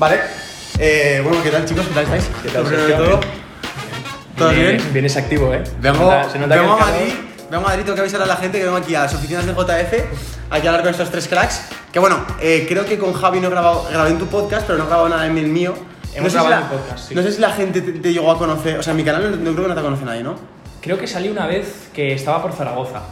Vale. Eh, bueno, ¿qué tal chicos? ¿Qué tal estáis? ¿Qué tal, primero de todo. ¿Todo bien? Vienes- Vienes activo, ¿eh? Vengo, Se nota- se nota que vengo a Madrid, vengo a Madrid, tengo que avisar a la gente que vengo aquí a las oficinas de JF, aquí a hablar con estos tres cracks. Que bueno, eh, creo que con Javi no he grabado, grabé en tu podcast, pero no he grabado nada en el mío. Hemos sé si grabado la- en tu podcast, sí. No sé si la gente te, te llegó a conocer, o sea, en mi canal no, no creo que no te conoce nadie, ¿no? Creo que salí una vez que estaba por Zaragoza.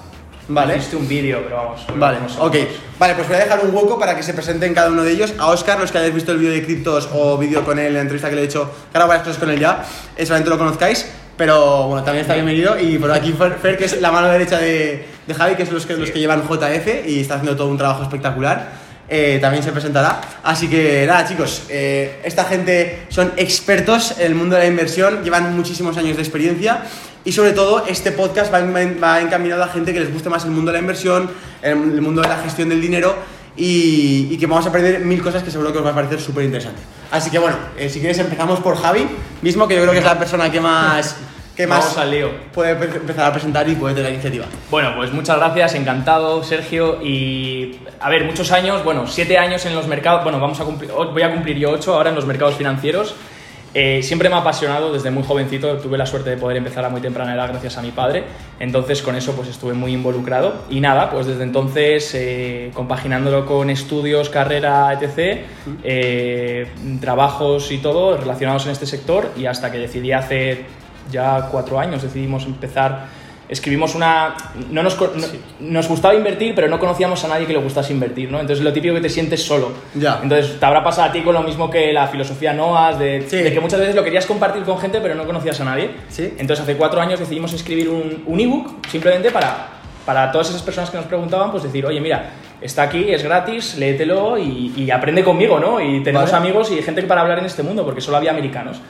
Vale. Hiciste un vídeo, pero vamos. Vale, ok. Vale, pues voy a dejar un hueco para que se presenten cada uno de ellos. A Oscar, los que hayáis visto el vídeo de criptos o vídeo con él, la entrevista que le he hecho, que ahora varias cosas con él ya, eh, solamente lo conozcáis. Pero bueno, también está bienvenido. Y por aquí Fer, que es la mano derecha de, de Javi, que es los que, los que llevan JF y está haciendo todo un trabajo espectacular. eh, también se presentará. Así que nada, chicos, eh, esta gente son expertos en el mundo de la inversión, llevan muchísimos años de experiencia y sobre todo este podcast va, en- va encaminado a gente que les guste más el mundo de la inversión, el, mundo de la gestión del dinero y, y que vamos a aprender mil cosas que seguro que os va a parecer súper interesante. Así que bueno, eh, si quieres empezamos por Javi, mismo que yo creo que es la persona que más, que más Vamos al lío. puede pe- empezar a presentar y puede tener la iniciativa. Bueno, pues muchas gracias, encantado, Sergio. Y a ver, muchos años, bueno, siete años en los mercados, bueno, vamos a cumplir, voy a cumplir yo ocho ahora en los mercados financieros. Eh, siempre me ha apasionado desde muy jovencito, tuve la suerte de poder empezar a muy temprana edad gracias a mi padre, entonces con eso pues estuve muy involucrado y nada, pues desde entonces eh, compaginándolo con estudios, carrera, etc., eh, trabajos y todo relacionados en este sector y hasta que decidí hace ya cuatro años decidimos empezar. Escribimos una. No nos, nos gustaba invertir, pero no conocíamos a nadie que le gustase invertir, ¿no? Entonces lo típico que te sientes solo. Ya. Entonces te habrá pasado a ti con lo mismo que la filosofía NOAS, de, Sí. de que muchas veces lo querías compartir con gente, pero no conocías a nadie. Sí. Entonces hace cuatro años decidimos escribir un, un ebook simplemente para, para todas esas personas que nos preguntaban, pues decir, oye, mira, está aquí, es gratis, léetelo y, y aprende conmigo, ¿no? Y tenemos Vale. amigos y gente para hablar en este mundo, porque solo había americanos.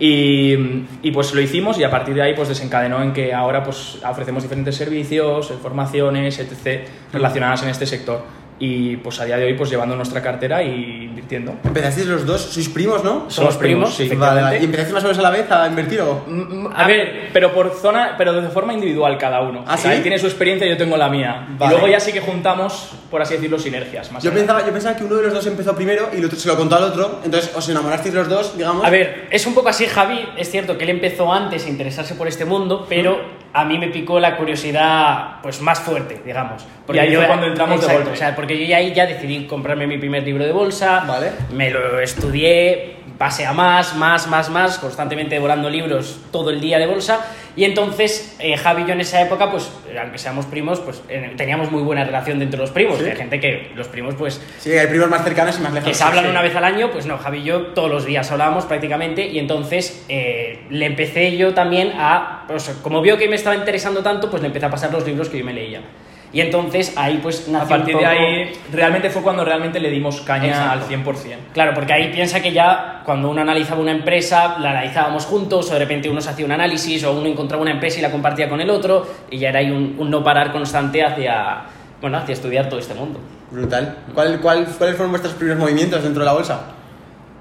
Y, y, pues lo hicimos y a partir de ahí pues desencadenó en que ahora pues ofrecemos diferentes servicios, formaciones, etc. relacionadas en este sector. Y pues a día de hoy pues llevando nuestra cartera y invirtiendo. Empezasteis los dos, sois primos, ¿no? Somos primos, Vale, sí, vale. ¿Y empezasteis más o menos a la vez a invertir o...? Mm, A ver, pero por zona, pero de forma individual cada uno. ¿Ah, O sea, sí? Él tiene su experiencia y yo tengo la mía. Vale. Y luego ya sí que juntamos, por así decirlo, sinergias. Más Yo pensaba, yo pensaba que uno de los dos empezó primero y el otro se lo contó al otro, entonces os enamorasteis los dos, digamos. A ver, es un poco así, Javi. Es cierto que él empezó antes a interesarse por este mundo, pero a mí me picó la curiosidad pues más fuerte, digamos. Y ahí fue cuando entramos de Exacto, golpe. O sea, porque yo ya ahí ya decidí comprarme mi primer libro de bolsa. Vale. Me lo estudié, pasé a más, más, más, más, constantemente devorando libros todo el día de bolsa. Y entonces, eh, Javi y yo en esa época, pues, aunque seamos primos, pues eh, teníamos muy buena relación dentro de los primos. Sí. Hay gente que los primos, pues, Sí, hay primos más cercanos y más lejanos. que se hablan Sí. una vez al año, pues no, Javi y yo todos los días hablábamos prácticamente y entonces eh, le empecé yo también a, pues, como vio que me estaba interesando tanto, pues le empecé a pasar los libros que yo me leía. Y entonces ahí pues nació A partir un de poco- ahí, realmente fue cuando realmente le dimos caña Exacto. al 100%. Claro, porque ahí piensa que ya cuando uno analizaba una empresa, la analizábamos juntos, o de repente uno se hacía un análisis, o uno encontraba una empresa y la compartía con el otro, y ya era ahí un, un no parar constante hacia, bueno, hacia estudiar todo este mundo. Brutal. ¿Cuál, cuál, ¿Cuáles fueron vuestros primeros movimientos dentro de la bolsa?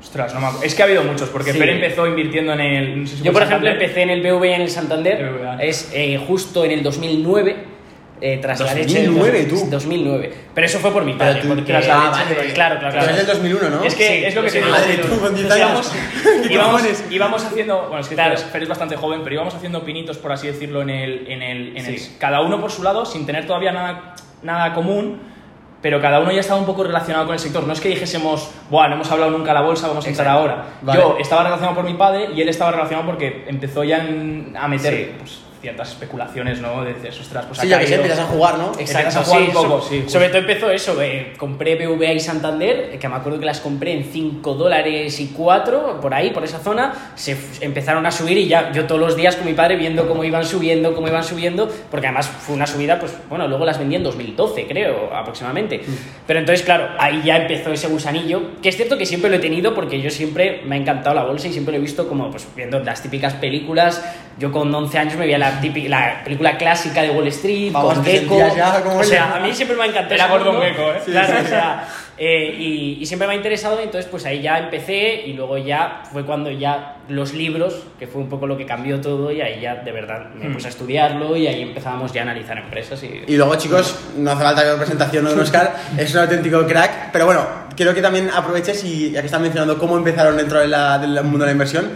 Ostras, no me acuerdo. Es que ha habido muchos, porque Sí. Fer empezó invirtiendo en el. no sé si Yo, por ejemplo, Santander. empecé en el BVA en el Santander, BBVA. es eh, justo en el 2009. Eh, tras la leche del 2009, dos- tú. 2009. Pero eso fue por mi Pero padre. tú- porque, tras la leche vale, de- claro, claro, Pero claro. es del 2001, ¿no? Es que Sí, es lo que te digo. madre, tú con 10 íbamos, años. ¿Qué íbamos, íbamos haciendo. Bueno, es que Claro. Fer es bastante joven, pero íbamos haciendo pinitos, por así decirlo, en el. En el, en el- Sí. cada uno por su lado, sin tener todavía nada, nada común. Pero cada uno ya estaba un poco relacionado con el sector. No es que dijésemos, Buah, no hemos hablado nunca a la bolsa, vamos a entrar Exacto. ahora. Vale. Yo estaba relacionado por mi padre y él estaba relacionado porque empezó ya en- a meter Sí. pues, ciertas especulaciones, ¿no? De decir, ostras, pues Sí, ya que caído". empiezas a jugar, ¿no? Exacto. A jugar sí, un poco, so- sí, justo. Sobre todo empezó eso, eh, compré BVA y Santander, que me acuerdo que las compré en 5 dólares y 4, por ahí, por esa zona, se empezaron a subir y ya yo todos los días con mi padre viendo cómo iban subiendo, cómo iban subiendo, porque además fue una subida, pues bueno, luego las vendí en 2012, creo, aproximadamente. Pero entonces, claro, ahí ya empezó ese gusanillo, que es cierto que siempre lo he tenido porque yo siempre me ha encantado la bolsa y siempre lo he visto como, pues viendo las típicas películas Yo con 11 años me veía la, típica, la película clásica de Wall Street, Vamos, con Gecko. ya O sea, a mí siempre me ha encantado. Era Gordon. Gekko, ¿eh? Claro, o sea, eh, y, y siempre me ha interesado, entonces pues ahí ya empecé y luego ya fue cuando ya los libros, que fue un poco lo que cambió todo y ahí ya de verdad me Hmm. puse a estudiarlo y ahí empezábamos ya a analizar empresas y... Y luego, chicos, no hace falta que la presentación de Oscar, es un auténtico crack. Pero bueno, quiero que también aproveches y ya que están mencionando cómo empezaron dentro de la- del mundo de la inversión,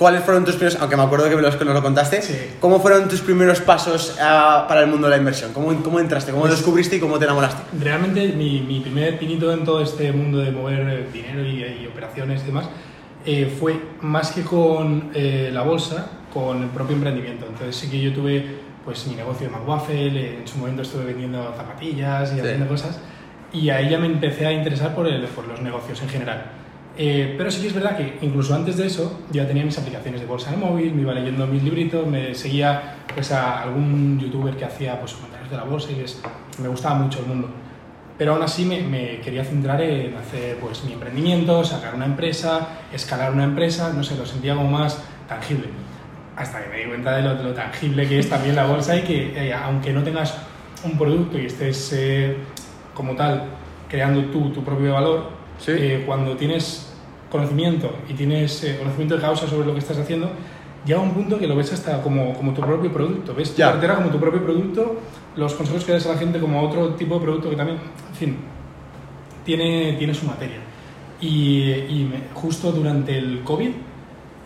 ¿cuáles fueron tus primeros, aunque me acuerdo que me los- que nos lo contaste, Sí. cómo fueron tus primeros pasos ah, para el mundo de la inversión? ¿Cómo, cómo entraste? ¿Cómo Pues- descubriste y cómo te enamoraste? Realmente mi, mi primer pinito en todo este mundo de mover eh, dinero y, y operaciones y demás eh, fue más que con eh, la bolsa, con el propio emprendimiento. Entonces sí que yo tuve pues mi negocio de McWaffle, eh, en su momento estuve vendiendo zapatillas y Sí. haciendo cosas y ahí ya me empecé a interesar por, el- por los negocios en general. Eh, pero sí que es verdad que incluso antes de eso ya tenía mis aplicaciones de bolsa en el móvil, me iba leyendo mis libritos, me seguía pues, a algún youtuber que hacía pues, comentarios de la bolsa y les- me gustaba mucho el mundo. Pero aún así me, me quería centrar en hacer pues, mi emprendimiento, sacar una empresa, escalar una empresa, no sé, lo sentía como más tangible. Hasta que me di cuenta de lo, de lo tangible que es también la bolsa y que eh, aunque no tengas un producto y estés eh, como tal creando tú tu propio valor, Sí. eh, cuando tienes conocimiento y tienes eh, conocimiento de causa sobre lo que estás haciendo, llega un punto que lo ves hasta como, como tu propio producto. Ves tu Ya. cartera como tu propio producto, los consejos que das a la gente como otro tipo de producto que también, en fin, tiene, tiene su materia. Y, y me- justo durante el COVID,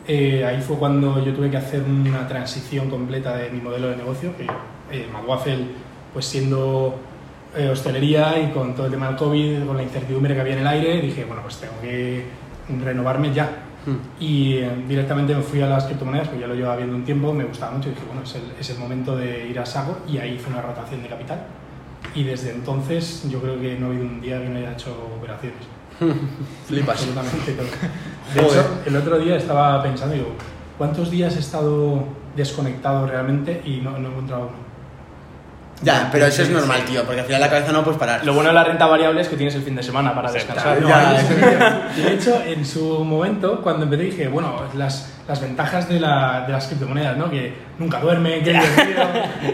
eh, ahí fue cuando yo tuve que hacer una transición completa de mi modelo de negocio, que eh, McWaffle, pues siendo eh, hostelería y con todo el tema del COVID, con la incertidumbre que había en el aire, dije, bueno, pues tengo que renovarme ya. Y eh, directamente me fui a las criptomonedas, porque ya lo llevaba viendo un tiempo, me gustaba mucho y dije, bueno, es el, es el momento de ir a Sago y ahí hice una rotación de capital. Y desde entonces yo creo que no ha habido un día que no haya hecho operaciones. Flipas. Absolutamente todo. De Joder. hecho, el otro día estaba pensando, digo, ¿cuántos días he estado desconectado realmente y no, no he encontrado uno? Ya, pero eso es normal, tío, porque al final la cabeza no puedes parar. Lo bueno de la renta variable es que tienes el fin de semana para descansar. No, ya, eso de hecho, en su momento, cuando empecé, dije, bueno, las, las ventajas de, la, de las criptomonedas, ¿no? Que nunca duerme, que divertido,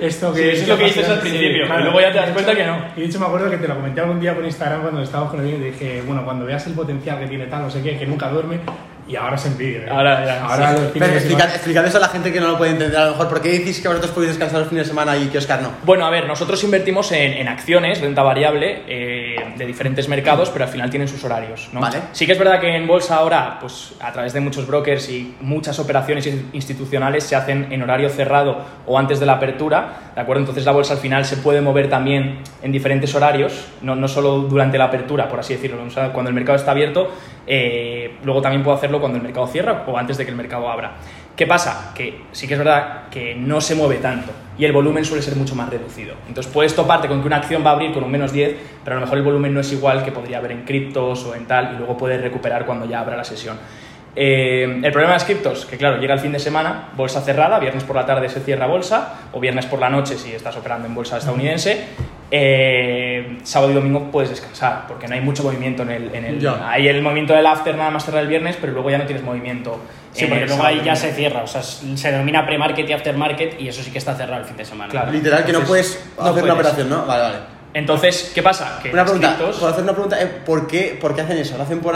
esto que... Sí, es lo que dices al principio, y luego ya te das cuenta que no. Y de hecho me acuerdo que te lo comenté algún día por Instagram cuando estábamos con el vídeo y dije, bueno, cuando veas el potencial que tiene tal, no sé qué, que nunca duerme, y ahora se envidia. ¿eh? Ahora ya, Ahora sí. los Pero fines de explicad, semana- explicad eso a la gente que no lo puede entender a lo mejor. ¿Por qué decís que vosotros podéis descansar los fines de semana y que Oscar no? Bueno, a ver, nosotros invertimos en, en acciones, renta variable, eh, de diferentes mercados, pero al final tienen sus horarios, ¿no? Vale. Sí que es verdad que en bolsa ahora, pues a través de muchos brokers y muchas operaciones in- institucionales se hacen en horario cerrado o antes de la apertura, ¿de acuerdo? Entonces la bolsa al final se puede mover también en diferentes horarios, no, no solo durante la apertura, por así decirlo, o sea, cuando el mercado está abierto, eh, luego también puedo hacerlo cuando el mercado cierra o antes de que el mercado abra. ¿Qué pasa? Que sí que es verdad que no se mueve tanto y el volumen suele ser mucho más reducido. Entonces puedes toparte con que una acción va a abrir con un menos 10, pero a lo mejor el volumen no es igual que podría haber en criptos o en tal y luego puedes recuperar cuando ya abra la sesión. Eh, el problema de las criptos, que claro, llega el fin de semana, bolsa cerrada, viernes por la tarde se cierra bolsa, o viernes por la noche si estás operando en bolsa estadounidense, eh, sábado y domingo puedes descansar, porque no hay mucho movimiento en el... En el Ya. hay el movimiento del after nada más cerrar el viernes, pero luego ya no tienes movimiento. Sí, en porque luego ahí ya se cierra, o sea, se denomina pre-market y aftermarket y eso sí que está cerrado el fin de semana. Claro. Literal, que no puedes no hacer una puedes. operación, ¿no? Vale, vale. Entonces, ¿qué pasa? Que Una pregunta, criptos- ¿puedo hacer una pregunta? Eh, ¿Por qué, ¿Por qué hacen eso? ¿Lo hacen por,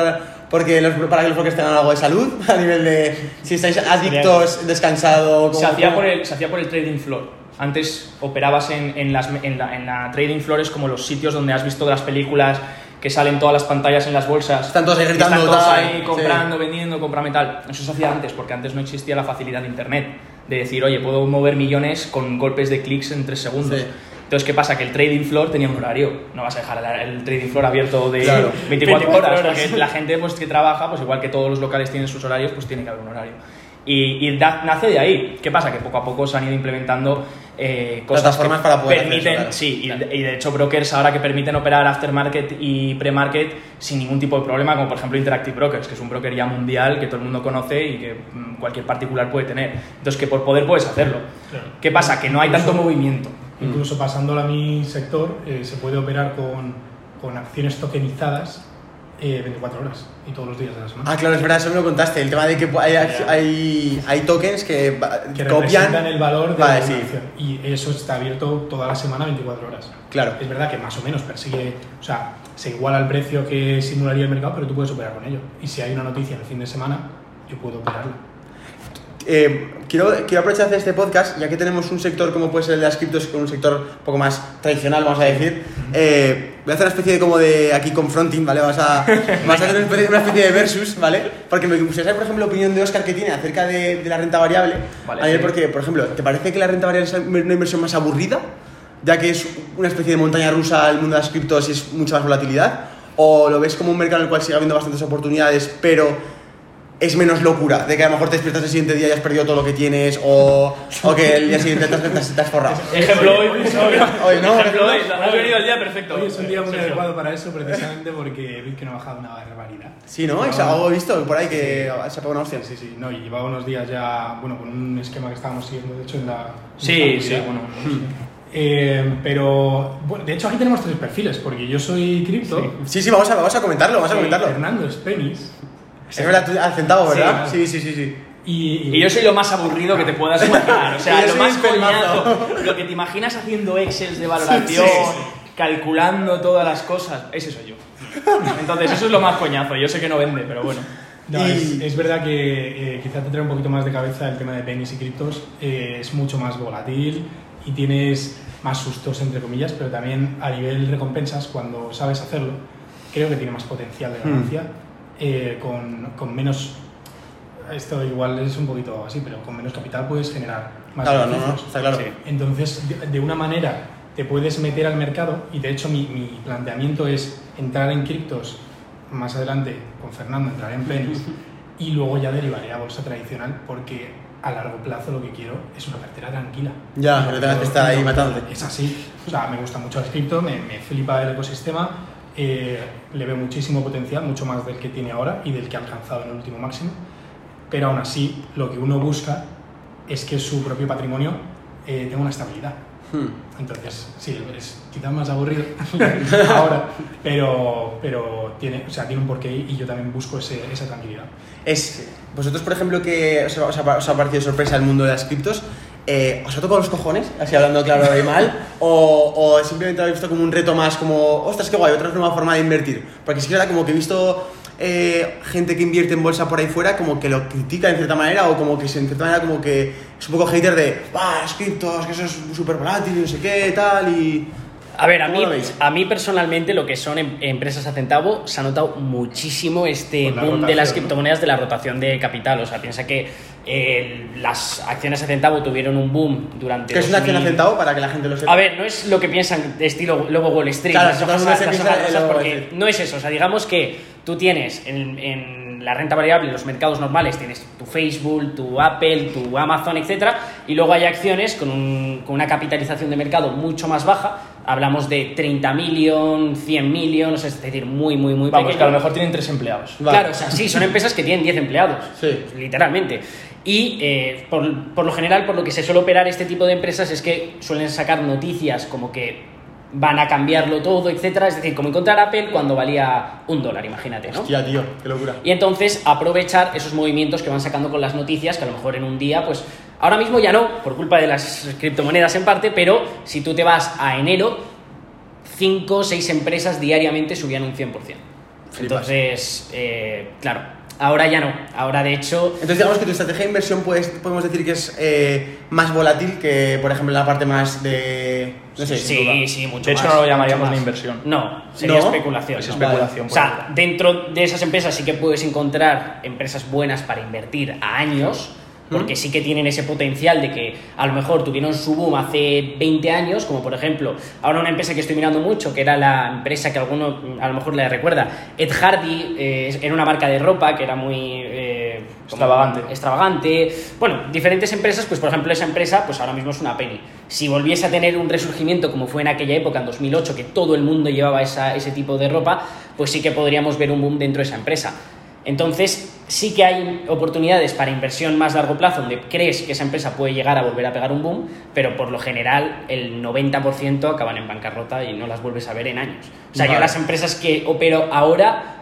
porque los, para que los bloques tengan algo de salud? A nivel de si estáis adictos, descansado... se como- hacía, como- por el, se hacía por el trading floor. Antes operabas en, en las, en, la, en la trading floor, es como los sitios donde has visto de las películas que salen todas las pantallas en las bolsas. Están todos ahí gritando, Están todos ahí sí. comprando, vendiendo, comprame tal. Eso se hacía antes, porque antes no existía la facilidad de internet. De decir, oye, puedo mover millones con golpes de clics en tres segundos. Sí. Entonces, ¿qué pasa? Que el trading floor tenía un horario. No vas a dejar el, trading floor abierto de Claro. 24, 24 horas, horas. porque la gente pues, que trabaja, pues igual que todos los locales tienen sus horarios, pues tiene que haber un horario. Y, y da- nace de ahí. ¿Qué pasa? Que poco a poco se han ido implementando eh, cosas Plataformas que para poder hacer permiten, eso, claro. sí, y, de- y de hecho brokers ahora que permiten operar aftermarket y pre-market sin ningún tipo de problema, como por ejemplo Interactive Brokers, que es un broker ya mundial que todo el mundo conoce y que mm, cualquier particular puede tener. Entonces que por poder puedes hacerlo. Claro. ¿Qué pasa? Que no hay tanto Incluso- movimiento. Incluso pasándolo a mi sector, eh, se puede operar con, con acciones tokenizadas eh, 24 horas y todos los días de la semana. Ah, claro, es verdad, eso me lo contaste. El tema de que hay, hay, hay tokens que, que copian. representan el valor de Vale, la sí. acción. Y eso está abierto toda la semana 24 horas. Claro. Es verdad que más o menos persigue, o sea, se iguala al precio que simularía el mercado, pero tú puedes operar con ello. Y si hay una noticia en el fin de semana, yo puedo operarla. Eh, quiero, quiero aprovechar de este podcast, ya que tenemos un sector como puede ser el de las criptos, con un sector un poco más tradicional, vamos a decir. eh, voy a hacer una especie de como de aquí confronting, ¿vale? Vas a, vas a hacer una especie, una especie de versus, ¿vale? Porque me gustaría saber, por ejemplo, la opinión de Oscar que tiene acerca de, de la renta variable. Vale, A ver, sí. porque, por ejemplo, ¿te parece que la renta variable es una inversión más aburrida? Ya que es una especie de montaña rusa el mundo de las criptos y es mucha más volatilidad. ¿O lo ves como un mercado en el cual sigue habiendo bastantes oportunidades, pero es menos locura, de que a lo mejor te despiertas el siguiente día y has perdido todo lo que tienes, o, o que el día siguiente te has, te has- te has forrado. Ejemplo hoy. Hoy no, Ejemplo hoy. ejemplo- Ha venido el día perfecto. Hoy es un día muy adecuado para eso, precisamente porque Bitcoin ha bajado una barbaridad. Sí, ¿no? Es algo he visto por ahí que se ha pegado una hostia. Sí, sí, no, y llevaba unos días ya, bueno, con un esquema que estábamos siguiendo, de hecho, en la. Sí, en la sí, bueno. Eh, pero, bueno, de hecho, aquí tenemos tres perfiles, porque yo soy cripto. Sí, sí, vamos a, vamos a comentarlo, vamos a y comentarlo. Fernando es penis. Es verdad, tú- al centavo, ¿verdad? Sí, Sí, sí, sí, sí. Y, Y yo soy lo más aburrido que te puedas imaginar. O sea, lo más coñazo. Lo que te imaginas haciendo excels de valoración, calculando todas las cosas. Ese soy yo. Entonces, eso es lo más coñazo. Yo sé que no vende, pero bueno. No, Y- es, es verdad que eh, quizá te trae un poquito más de cabeza el tema de pennies y criptos. eh, es mucho más volátil y tienes más sustos, entre comillas, pero también a nivel recompensas, cuando sabes hacerlo, creo que tiene más potencial de ganancia eh, con, con menos. Esto igual es un poquito así, pero con menos capital puedes generar más Claro, no, no, está claro. Sí. Entonces, de, de una manera te puedes meter al mercado y de hecho mi, mi planteamiento es entrar en criptos más adelante con Fernando, entraré en pennies y luego ya derivaré a bolsa tradicional porque a largo plazo lo que quiero es una cartera tranquila. Ya, No tengas que estar ahí matándote. Es así. O sea, me gusta mucho el cripto, me, me flipa el ecosistema, eh, le veo muchísimo potencial, mucho más del que tiene ahora y del que ha alcanzado en el último máximo. Pero aún así, lo que uno busca es que su propio patrimonio eh, tenga una estabilidad. Hmm. Entonces, sí, es quizás más aburrido ahora, pero, pero tiene, o sea, tiene un porqué y yo también busco ese- esa tranquilidad. Es, vosotros, por ejemplo, que os, ha- os ha, os ha parecido sorpresa el mundo de las criptos, eh, ¿os ha tocado los cojones? Así hablando claro y mal, o, o simplemente lo habéis visto como un reto más, como, ostras, qué guay, otra nueva forma de invertir. Porque sí que era como que he visto eh, gente que invierte en bolsa por ahí fuera, como que lo critica en cierta manera, o como que en cierta manera como que es un poco hater de, ah, las criptos, que eso es súper volátil no sé qué, tal, y... A ver, a ¿Cómo mí, a mí personalmente lo que son em- empresas a centavo se ha notado muchísimo este boom de las criptomonedas de la rotación de capital. O sea, piensa que eh, las acciones a centavo tuvieron un boom durante... Que es una acción a 2000. centavo para que la gente lo sepa. A ver, no es lo que piensan de estilo luego Wall Street, Claro, las hojas, las hojas porque no es eso. O sea, digamos que tú tienes en, en la renta variable, en los mercados normales, tienes tu Facebook, tu Apple, tu Amazon, etcétera, y luego hay acciones con, un- con una capitalización de mercado mucho más baja. Hablamos de 30 millones, 100 millones, es decir, muy, muy, muy Vamos, pequeño. que a lo mejor tienen tres empleados. Vale. Claro, o sea, sí, son empresas que tienen 10 empleados, Sí. literalmente. Y eh, por, por lo general, por lo que se suele operar este tipo de empresas es que suelen sacar noticias como que van a cambiarlo todo, etcétera. Es decir, como encontrar Apple cuando valía un dólar, imagínate, ¿no? Hostia, tío, qué locura. Y entonces aprovechar esos movimientos que van sacando con las noticias, que a lo mejor en un día, pues ahora mismo ya no, por culpa de las criptomonedas en parte, pero si tú te vas a enero, 5 o 6 empresas diariamente subían un 100%. Entonces, eh, claro, ahora ya no. Ahora de hecho, Entonces digamos que tu estrategia de inversión puedes, podemos decir que es eh, más volátil que, por ejemplo, la parte más de... No sé, sí, sí, mucho De hecho, más, no lo llamaríamos una inversión. No, sería ¿No? especulación. Es ¿no? especulación. O por sea, dentro de esas empresas sí que puedes encontrar empresas buenas para invertir a años, porque sí que tienen ese potencial de que a lo mejor tuvieron su boom hace 20 años, como por ejemplo, ahora una empresa que estoy mirando mucho, que era la empresa que alguno a lo mejor le recuerda, Ed Hardy, eh, era una marca de ropa que era muy... eh, Extravagante. extravagante. Bueno, diferentes empresas, pues por ejemplo esa empresa, pues ahora mismo es una penny. Si volviese a tener un resurgimiento como fue en aquella época, en 2008, que todo el mundo llevaba esa- ese tipo de ropa, pues sí que podríamos ver un boom dentro de esa empresa. Entonces, sí que hay oportunidades para inversión más largo plazo donde crees que esa empresa puede llegar a volver a pegar un boom, pero por lo general el 90% acaban en bancarrota y no las vuelves a ver en años. O sea, yo las empresas que opero ahora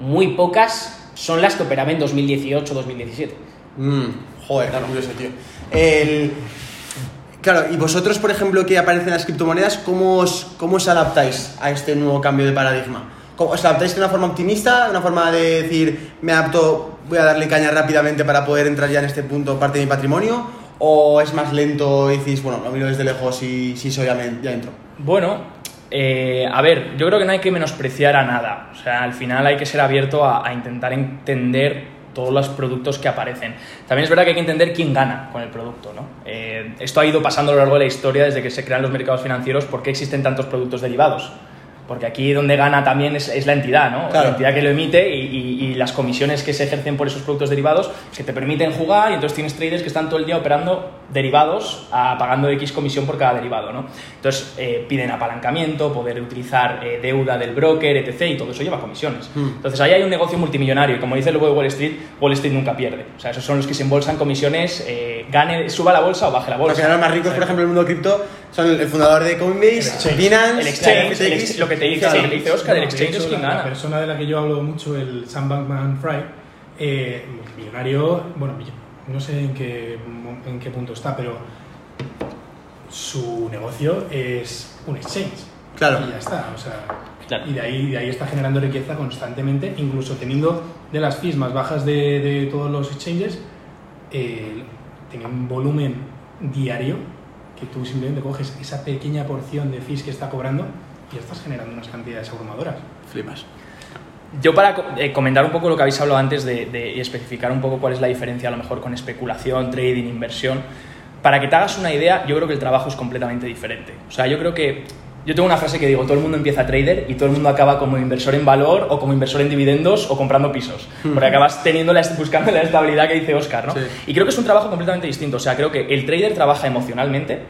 muy pocas son las que operaban en 2018-2017. Mm, joder, qué curioso, tío. El... Claro, y vosotros, por ejemplo, que aparecen las criptomonedas, ¿cómo os, ¿cómo os adaptáis a este nuevo cambio de paradigma? ¿Cómo- ¿Os adaptáis de una forma optimista, una forma de decir, me adapto, voy a darle caña rápidamente para poder entrar ya en este punto parte de mi patrimonio? ¿O es más lento y decís, bueno, lo miro desde lejos y si soy ya, me- ya entro? Bueno, eh, a ver, yo creo que no hay que menospreciar a nada. O sea, al final hay que ser abierto a, a intentar entender todos los productos que aparecen. También es verdad que hay que entender quién gana con el producto. ¿no? Eh, esto ha ido pasando a lo largo de la historia desde que se crean los mercados financieros. ¿Por qué existen tantos productos derivados? Porque aquí donde gana también es, es la entidad, ¿no? Claro. La entidad que lo emite y, y- y las comisiones que se ejercen por esos productos derivados que te permiten jugar y entonces tienes traders que están todo el día operando derivados a, pagando X comisión por cada derivado, ¿no? Entonces eh, piden apalancamiento, poder utilizar eh, deuda del broker, etc. y todo eso lleva comisiones. Hmm. Entonces ahí hay un negocio multimillonario y como dice el lobo de Wall Street, Wall Street nunca pierde. O sea, esos son los que se embolsan comisiones, eh, gane, suba la bolsa o baje la Los bolsa. que ganan más ricos, por ejemplo, en el mundo cripto son el, el fundador de Coinbase, Binance, El exchange, el ex- lo que te dice, Claro. lo que te dice Oscar, el de exchange hecho, es quien la, la gana. persona de la que yo hablo mucho, el Sam Bankman Fried, eh, millonario, bueno, mill- no sé en qué, mo- en qué punto está, pero su negocio es un exchange. Claro. Y ya está, o sea, Claro. y de ahí, de ahí está generando riqueza constantemente, incluso teniendo de las fees más bajas de, de todos los exchanges, eh, tiene un volumen diario que tú simplemente coges esa pequeña porción de fees que está cobrando y ya estás generando unas cantidades abrumadoras. Flipas. Yo para eh, comentar un poco lo que habéis hablado antes de, de- y especificar un poco cuál es la diferencia a lo mejor con especulación, trading, inversión, para que te hagas una idea, yo creo que el trabajo es completamente diferente. O sea, yo creo que yo tengo una frase que digo, todo el mundo empieza trader y todo el mundo acaba como inversor en valor o como inversor en dividendos o comprando pisos, porque acabas teniendo la, buscando la estabilidad que dice Oscar, ¿no? Sí. Y creo que es un trabajo completamente distinto. O sea, creo que el trader trabaja emocionalmente,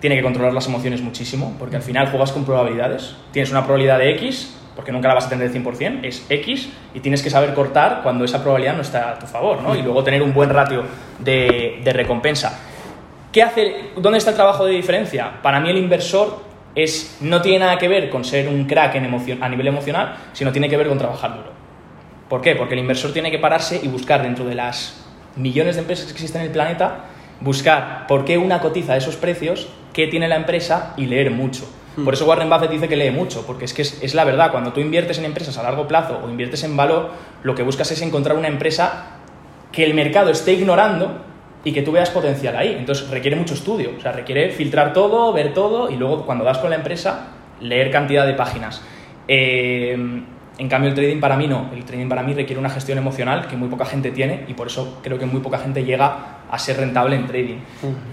tiene que controlar las emociones muchísimo, porque al final juegas con probabilidades. Tienes una probabilidad de X, porque nunca la vas a tener del 100%, es X, y tienes que saber cortar cuando esa probabilidad no está a tu favor, ¿no? Y luego tener un buen ratio de, de recompensa. ¿Qué hace, ¿Dónde está el trabajo de diferencia? Para mí el inversor es, no tiene nada que ver con ser un crack en emocio- a nivel emocional, sino tiene que ver con trabajar duro. ¿Por qué? Porque el inversor tiene que pararse y buscar dentro de las millones de empresas que existen en el planeta, buscar por qué una cotiza esos precios, qué tiene la empresa y leer mucho. Por eso Warren Buffett dice que lee mucho, porque es que es, es la verdad, cuando tú inviertes en empresas a largo plazo o inviertes en valor, lo que buscas es encontrar una empresa que el mercado esté ignorando y que tú veas potencial ahí. Entonces requiere mucho estudio, o sea, requiere filtrar todo, ver todo y luego cuando das con la empresa, leer cantidad de páginas. Eh, en cambio, el trading para mí no. El trading para mí requiere una gestión emocional que muy poca gente tiene y por eso creo que muy poca gente llega a ser rentable en trading.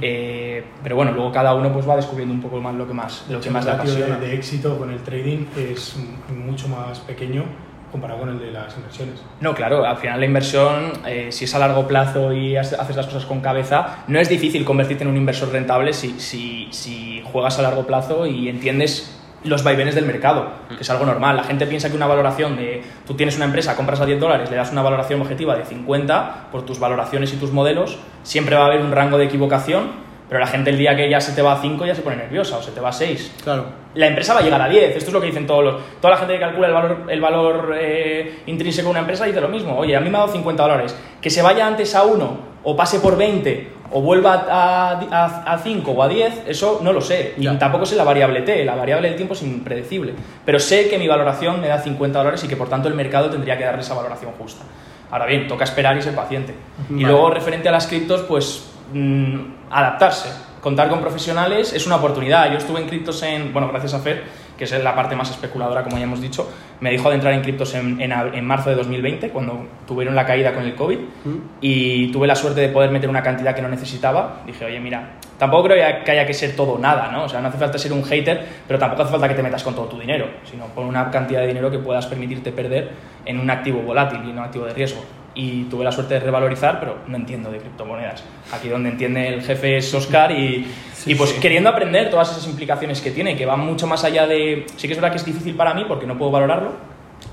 Eh, pero bueno, luego cada uno pues va descubriendo un poco más lo que más, lo que más le el ratio de, apasiona. de éxito con el trading es mucho más pequeño comparado con el de las inversiones. No, claro, al final la inversión, eh, si es a largo plazo y haces las cosas con cabeza, no es difícil convertirte en un inversor rentable si, si, si juegas a largo plazo y entiendes los vaivenes del mercado, que es algo normal. La gente piensa que una valoración de, tú tienes una empresa, compras a 10 dólares, le das una valoración objetiva de 50 por tus valoraciones y tus modelos, siempre va a haber un rango de equivocación, pero la gente el día que ya se te va a 5 ya se pone nerviosa o se te va a 6 Claro. la empresa va a llegar a 10. Esto es lo que dicen todos los. Toda la gente que calcula el valor, el valor eh, intrínseco de una empresa dice lo mismo. Oye, a mí me ha dado 50 dólares. Que se vaya antes a 1 o pase por 20 o vuelva a, a, a 5 o a 10, eso no lo sé. Y Ya. tampoco sé la variable T. La variable del tiempo es impredecible. Pero sé que mi valoración me da 50 dólares y que por tanto el mercado tendría que darle esa valoración justa. Ahora bien, toca esperar y ser paciente. Y luego, referente a las criptos, pues mm, adaptarse. Contar con profesionales es una oportunidad. Yo estuve en criptos en, bueno, gracias a Fer, que es la parte más especuladora, como ya hemos dicho, me dijo de entrar en criptos en, en, en marzo de 2020, cuando tuvieron la caída con el COVID, y tuve la suerte de poder meter una cantidad que no necesitaba. Dije, oye, mira, tampoco creo que haya que ser todo nada, ¿no? O sea, no hace falta ser un hater, pero tampoco hace falta que te metas con todo tu dinero, sino con una cantidad de dinero que puedas permitirte perder en un activo volátil y no activo de riesgo. Y tuve la suerte de revalorizar, pero no entiendo de criptomonedas. Aquí donde entiende el jefe es Oscar y, y pues queriendo aprender todas esas implicaciones que tiene, que van mucho más allá de... Sí que es verdad que es difícil para mí porque no puedo valorarlo,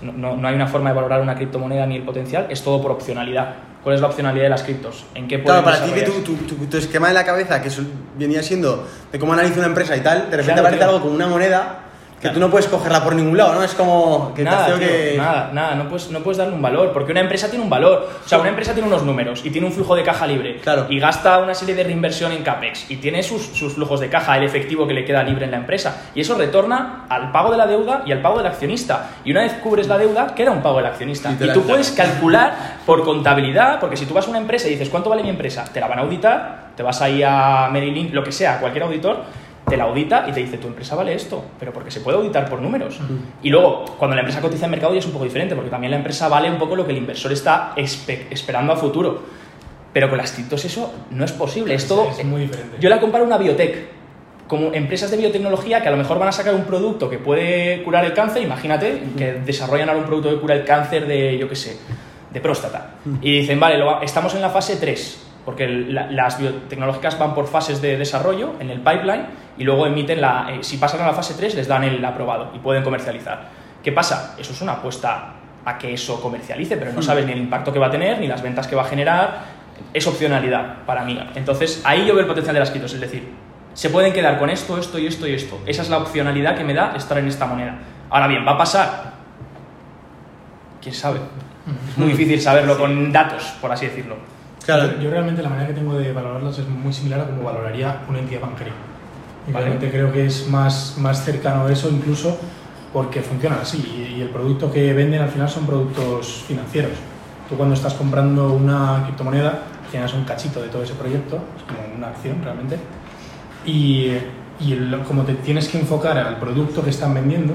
no, no- no hay una forma de valorar una criptomoneda ni el potencial, es todo por opcionalidad. ¿Cuál es la opcionalidad de las criptos? ¿En qué Claro, para ti que tu, tu, tu- tu esquema de la cabeza, que venía siendo de cómo analiza una empresa y tal, de repente Claro, aparece claro. algo como una moneda, que tú no puedes cogerla por ningún lado, ¿no? Es como que Nada, tío, que... nada, nada, no puedes, no puedes darle un valor, porque una empresa tiene un valor. O sea, una empresa tiene unos números y tiene un flujo de caja libre. Claro. Y gasta una serie de reinversión en CAPEX y tiene sus, sus flujos de caja, el efectivo que le queda libre en la empresa. Y eso retorna al pago de la deuda y al pago del accionista. Y una vez cubres la deuda, queda un pago del accionista. Y tú puedes calcular por contabilidad, porque si tú vas a una empresa y dices, ¿cuánto vale mi empresa? Te la van a auditar, te vas ahí a Merrill Lynch, lo que sea, cualquier auditor, te la audita y te dice, tu empresa vale esto, pero porque se puede auditar por números. Y luego, cuando la empresa cotiza en mercado ya es un poco diferente, porque también la empresa vale un poco lo que el inversor está espe- esperando a futuro. Pero con las criptos eso no es posible, es todo... Es muy diferente. Yo la comparo a una biotech, como empresas de biotecnología que a lo mejor van a sacar un producto que puede curar el cáncer, imagínate, que desarrollan ahora un producto que cura el cáncer de, yo qué sé, de próstata. Y dicen, vale, lo estamos en la fase 3, porque la- las biotecnológicas van por fases de desarrollo en el pipeline y luego emiten la... eh, si pasan a la fase 3 les dan el aprobado y pueden comercializar. ¿Qué pasa? Eso es una apuesta a que eso comercialice, pero no sabes ni el impacto que va a tener, ni las ventas que va a generar, es opcionalidad para mí. Entonces, ahí yo veo el potencial de las criptos, es decir, se pueden quedar con esto, esto y esto y esto. Esa es la opcionalidad que me da estar en esta moneda. Ahora bien, ¿va a pasar? ¿Quién sabe? Es muy difícil saberlo con datos, por así decirlo. Claro. Yo, yo realmente la manera que tengo de valorarlos es muy similar a como valoraría una entidad bancaria. Y Vale. realmente creo que es más, más cercano a eso incluso porque funcionan así y, y el producto que venden al final son productos financieros. Tú cuando estás comprando una criptomoneda tienes un cachito de todo ese proyecto, es como una acción realmente, y, y el- como te tienes que enfocar al producto que están vendiendo,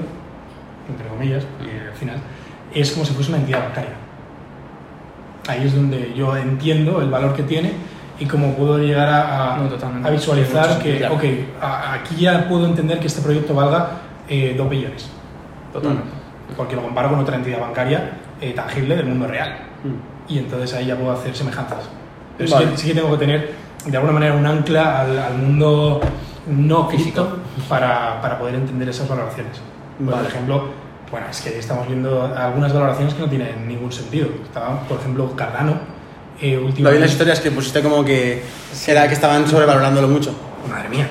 entre comillas, porque al final es como si fuese una entidad bancaria ahí es donde yo entiendo el valor que tiene y cómo puedo llegar a, a- No, a visualizar que, sentido. ok, a- aquí ya puedo entender que este proyecto valga eh, 2 billones, Totalmente. porque lo comparo con otra entidad bancaria eh, tangible del mundo real. Mm. Y entonces ahí ya puedo hacer semejanzas. Pero Vale. sí, que, sí que tengo que tener de alguna manera un ancla al, al mundo no Físico. para, para poder entender esas valoraciones. Pues, Vale. Por ejemplo, bueno, es que estamos viendo algunas valoraciones que no tienen ningún sentido. Estaba, por ejemplo, Cardano. Eh, Lo vi en las historias que pusiste como que, que era que estaban sobrevalorándolo mucho. Madre mía.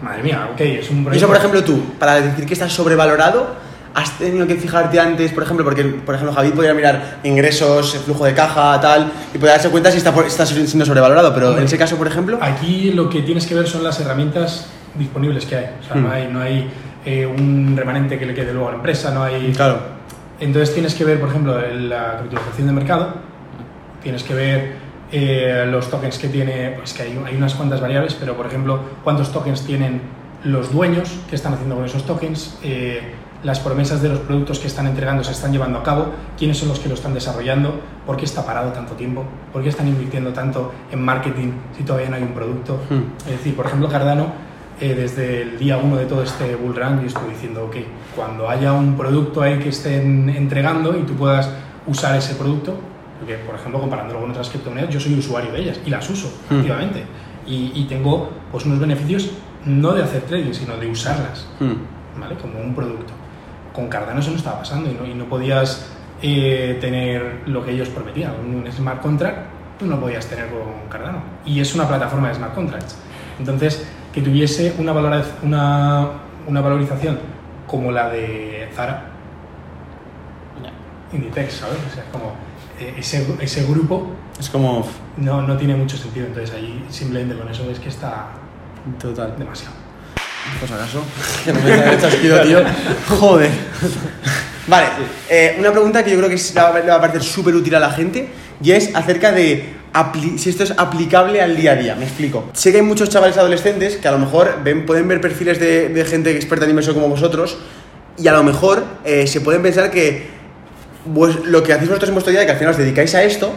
Madre mía, ok, es un Y proyecto. eso, por ejemplo, tú, para decir que está sobrevalorado, has tenido que fijarte antes, por ejemplo, porque, por ejemplo, Javid podría mirar ingresos, flujo de caja, tal, y podría darse cuenta si está, está siendo sobrevalorado, pero en ese caso, por ejemplo, Aquí lo que tienes que ver son las herramientas disponibles que hay. O sea, Hmm. no hay, no hay eh, un remanente que le quede luego a la empresa, no hay. claro, Entonces tienes que ver, por ejemplo, la capitalización de mercado, tienes que ver eh, los tokens que tiene, pues que hay, hay unas cuantas variables, pero por ejemplo, cuántos tokens tienen los dueños, qué están haciendo con esos tokens, eh, las promesas de los productos que están entregando se están llevando a cabo, quiénes son los que lo están desarrollando, por qué está parado tanto tiempo, por qué están invirtiendo tanto en marketing si todavía no hay un producto. Hmm. Es decir, por ejemplo, Cardano, eh, desde el día uno de todo este bull run, yo estoy diciendo, ok, cuando haya un producto ahí que estén entregando y tú puedas usar ese producto, porque, por ejemplo, comparándolo con otras criptomonedas, yo soy usuario de ellas y las uso Hmm. activamente. Y, y tengo pues, unos beneficios no de hacer trading, sino de usarlas, Mm. ¿vale? Como un producto. Con Cardano eso no estaba pasando y no, y no podías eh, tener lo que ellos prometían, un smart contract, tú no podías tener con Cardano. Y es una plataforma de smart contracts. Entonces, que tuviese una, valora- una, una valorización como la de Zara, Inditex, ¿sabes? O sea, como eh, ese, ese grupo es como no, no tiene mucho sentido. Entonces ahí simplemente con eso es que está total. demasiado. Si acaso, que no me chasquido, tío. Joder. Vale, eh, una pregunta que yo creo que es- le va a parecer súper útil a la gente y es acerca de si esto es aplicable al día a día. Me explico. Sé que hay muchos chavales adolescentes que a lo mejor ven, pueden ver perfiles de, gente experta en inversión como vosotros y a lo mejor eh, se pueden pensar que vos- lo que hacéis vosotros en vuestro día, que al final os dedicáis a esto,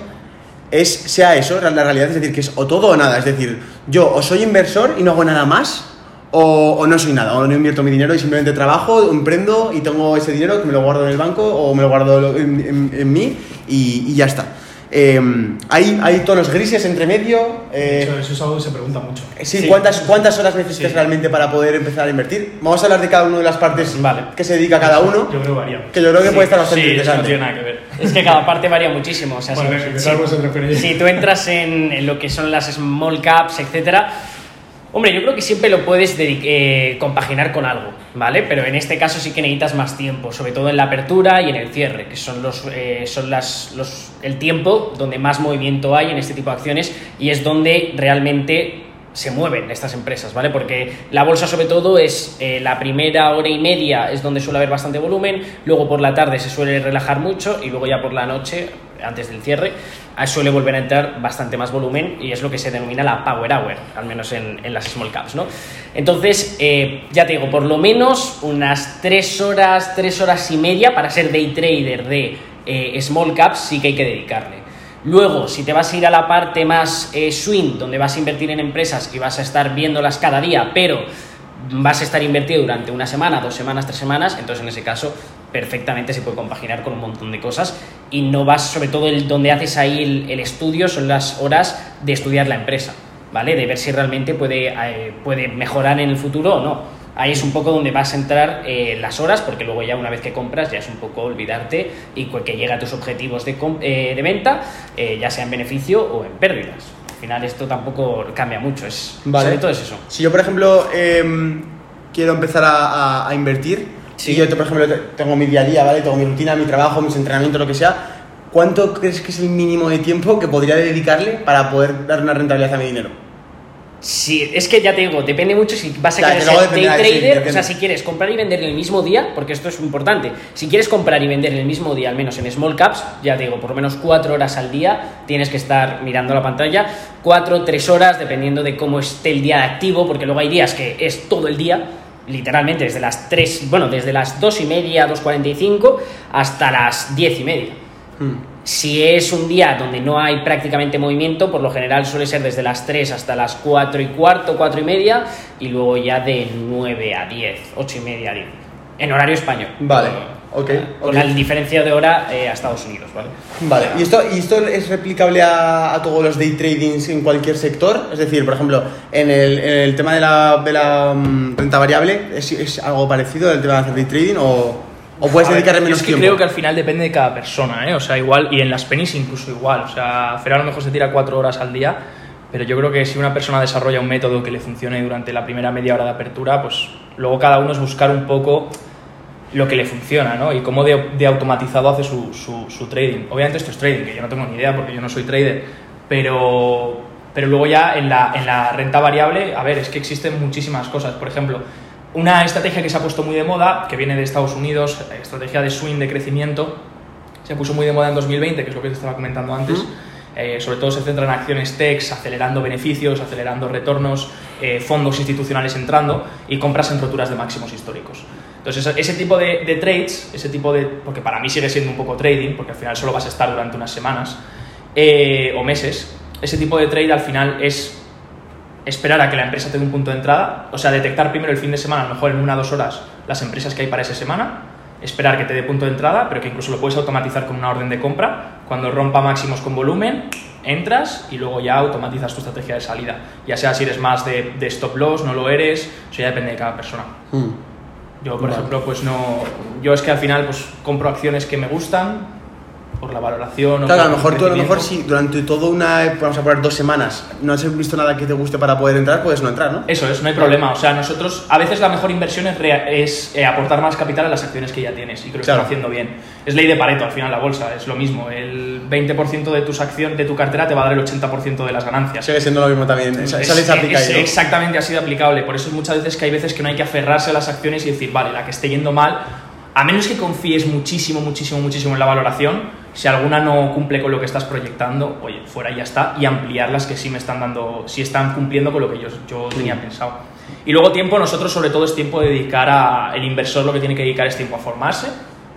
es, sea eso, la realidad, es decir, que es o todo o nada. Es decir, yo o soy inversor y no hago nada más, o, no soy nada, o no invierto mi dinero y simplemente trabajo, emprendo y tengo ese dinero que me lo guardo en el banco o me lo guardo en, mí y ya está. Eh, hay, hay tonos grises entre medio. eh, Eso, eso es algo que se pregunta mucho. Sí, Sí. ¿cuántas, ¿cuántas horas necesitas Sí. realmente para poder empezar a invertir? Vamos a hablar de cada una de las partes Vale. que se dedica cada uno, Yo creo que varía. que yo creo que Sí, puede estar bastante Sí, eso no interesante. tiene nada que ver. Es que cada parte varía muchísimo. O sea, Bueno, si, si- si tú entras en, en lo que son las small caps, etcétera, Hombre, yo creo que siempre lo puedes eh, compaginar con algo, ¿vale? Pero en este caso sí que necesitas más tiempo, sobre todo en la apertura y en el cierre, que son los, eh, son las, los, el tiempo donde más movimiento hay en este tipo de acciones y es donde realmente se mueven estas empresas, ¿vale? Porque la bolsa sobre todo es eh, la primera hora y media es donde suele haber bastante volumen, luego por la tarde se suele relajar mucho y luego ya por la noche, antes del cierre, suele volver a entrar bastante más volumen y es lo que se denomina la power hour, al menos en, en las small caps, ¿no? Entonces, eh, ya te digo, por lo menos unas tres horas, tres horas y media para ser day trader de eh, small caps sí que hay que dedicarle. Luego, si te vas a ir a la parte más eh, swing, donde vas a invertir en empresas y vas a estar viéndolas cada día, pero vas a estar invertido durante una semana, dos semanas, tres semanas, entonces en ese caso perfectamente se puede compaginar con un montón de cosas y no vas, sobre todo el, donde haces ahí el, estudio, son las horas de estudiar la empresa, ¿vale? De ver si realmente puede, eh, puede mejorar en el futuro o no. Ahí es un poco donde vas a entrar eh, las horas, porque luego ya una vez que compras ya es un poco olvidarte y que llega a tus objetivos de, eh, de venta, eh, ya sea en beneficio o en pérdidas. Al final esto tampoco cambia mucho, es, Vale. sobre todo es eso. Si yo, por ejemplo, em, quiero empezar a, a- a invertir, Sí. y yo, por ejemplo, te- tengo mi día a día, ¿vale? Tengo mi rutina, mi trabajo, mis entrenamientos, lo que sea, ¿cuánto crees que es el mínimo de tiempo que podría dedicarle para poder dar una rentabilidad a mi dinero? Sí, es que ya te digo, depende mucho si vas a querer ser day sí, trader, o sea, si quieres comprar y vender en el mismo día, porque esto es importante. Si quieres comprar y vender en el mismo día, al menos en small caps, ya te digo, por lo menos cuatro horas al día tienes que estar mirando la pantalla, cuatro, tres horas, dependiendo de cómo esté el día de activo, porque luego hay días que es todo el día, literalmente desde las 3, bueno, desde las dos y media, 2.45 hasta las diez y media. Hmm. Si es un día donde no hay prácticamente movimiento, por lo general suele ser desde las 3 hasta las 4 y cuarto, 4 y media, y luego ya de 9 a 10, 8 y media a 10. En horario español. Vale, Con- ok, Con ok. la diferencia de hora eh, a Estados Unidos, ¿vale? Vale, ¿y esto, y esto es replicable a, a todos los day tradings en cualquier sector? Es decir, por ejemplo, en el, en el tema de la, de la mm, renta variable, ¿es, es algo parecido al tema de hacer day trading o, o puedes dedicarle menos es que tiempo? creo que al final depende de cada persona, ¿eh? O sea, igual, y en las penis incluso igual. O sea, Fer a lo mejor se tira cuatro horas al día, pero yo creo que si una persona desarrolla un método que le funcione durante la primera media hora de apertura, pues luego cada uno es buscar un poco lo que le funciona, ¿no? Y cómo de, de automatizado hace su, su- su trading. Obviamente esto es trading, que yo no tengo ni idea porque yo no soy trader, pero, pero luego ya en la, en la renta variable, a ver, es que existen muchísimas cosas. Por ejemplo, una estrategia que se ha puesto muy de moda, que viene de Estados Unidos, eh, estrategia de swing de crecimiento, se puso muy de moda en 2020, que es lo que te estaba comentando antes. Eh, sobre todo se centra en acciones techs, acelerando beneficios, acelerando retornos, eh, fondos institucionales entrando y compras en roturas de máximos históricos. Entonces, ese, ese tipo de, de trades, ese tipo de. porque para mí sigue siendo un poco trading, porque al final solo vas a estar durante unas semanas eh, o meses, ese tipo de trade al final es esperar a que la empresa te dé un punto de entrada, o sea, detectar primero el fin de semana, a lo mejor en una o dos horas, las empresas que hay para esa semana, esperar que te dé punto de entrada, pero que incluso lo puedes automatizar con una orden de compra, cuando rompa máximos con volumen, entras y luego ya automatizas tu estrategia de salida, ya sea si eres más de, de stop loss, no lo eres, eso ya depende de cada persona. Hmm. Yo, por Vale. ejemplo, pues no, yo es que al final pues compro acciones que me gustan por la valoración o Claro, a por lo mejor tú a lo mejor si durante toda una, vamos a poner dos semanas, no has visto nada que te guste para poder entrar, puedes no entrar, ¿no? Eso es, no hay problema. O sea, nosotros, a veces la mejor inversión es, es eh, aportar más capital a las acciones que ya tienes y creo que Claro. están haciendo bien. Es ley de Pareto al final la bolsa, es lo mismo. El 20% de tus acciones, de tu cartera te va a dar el 80% de las ganancias. Sigue siendo lo mismo también, esa, esa ley se Es- aplica es ahí, ¿no? Exactamente así de aplicable. Por eso muchas veces que hay veces que no hay que aferrarse a las acciones y decir, vale, la que esté yendo mal, a menos que confíes muchísimo, muchísimo, muchísimo en la valoración, si alguna no cumple con lo que estás proyectando, oye, fuera ya está, y ampliar las que sí me están dando, sí están cumpliendo con lo que yo, yo tenía pensado. Y luego tiempo, nosotros sobre todo es tiempo de dedicar a, el inversor lo que tiene que dedicar es tiempo a formarse,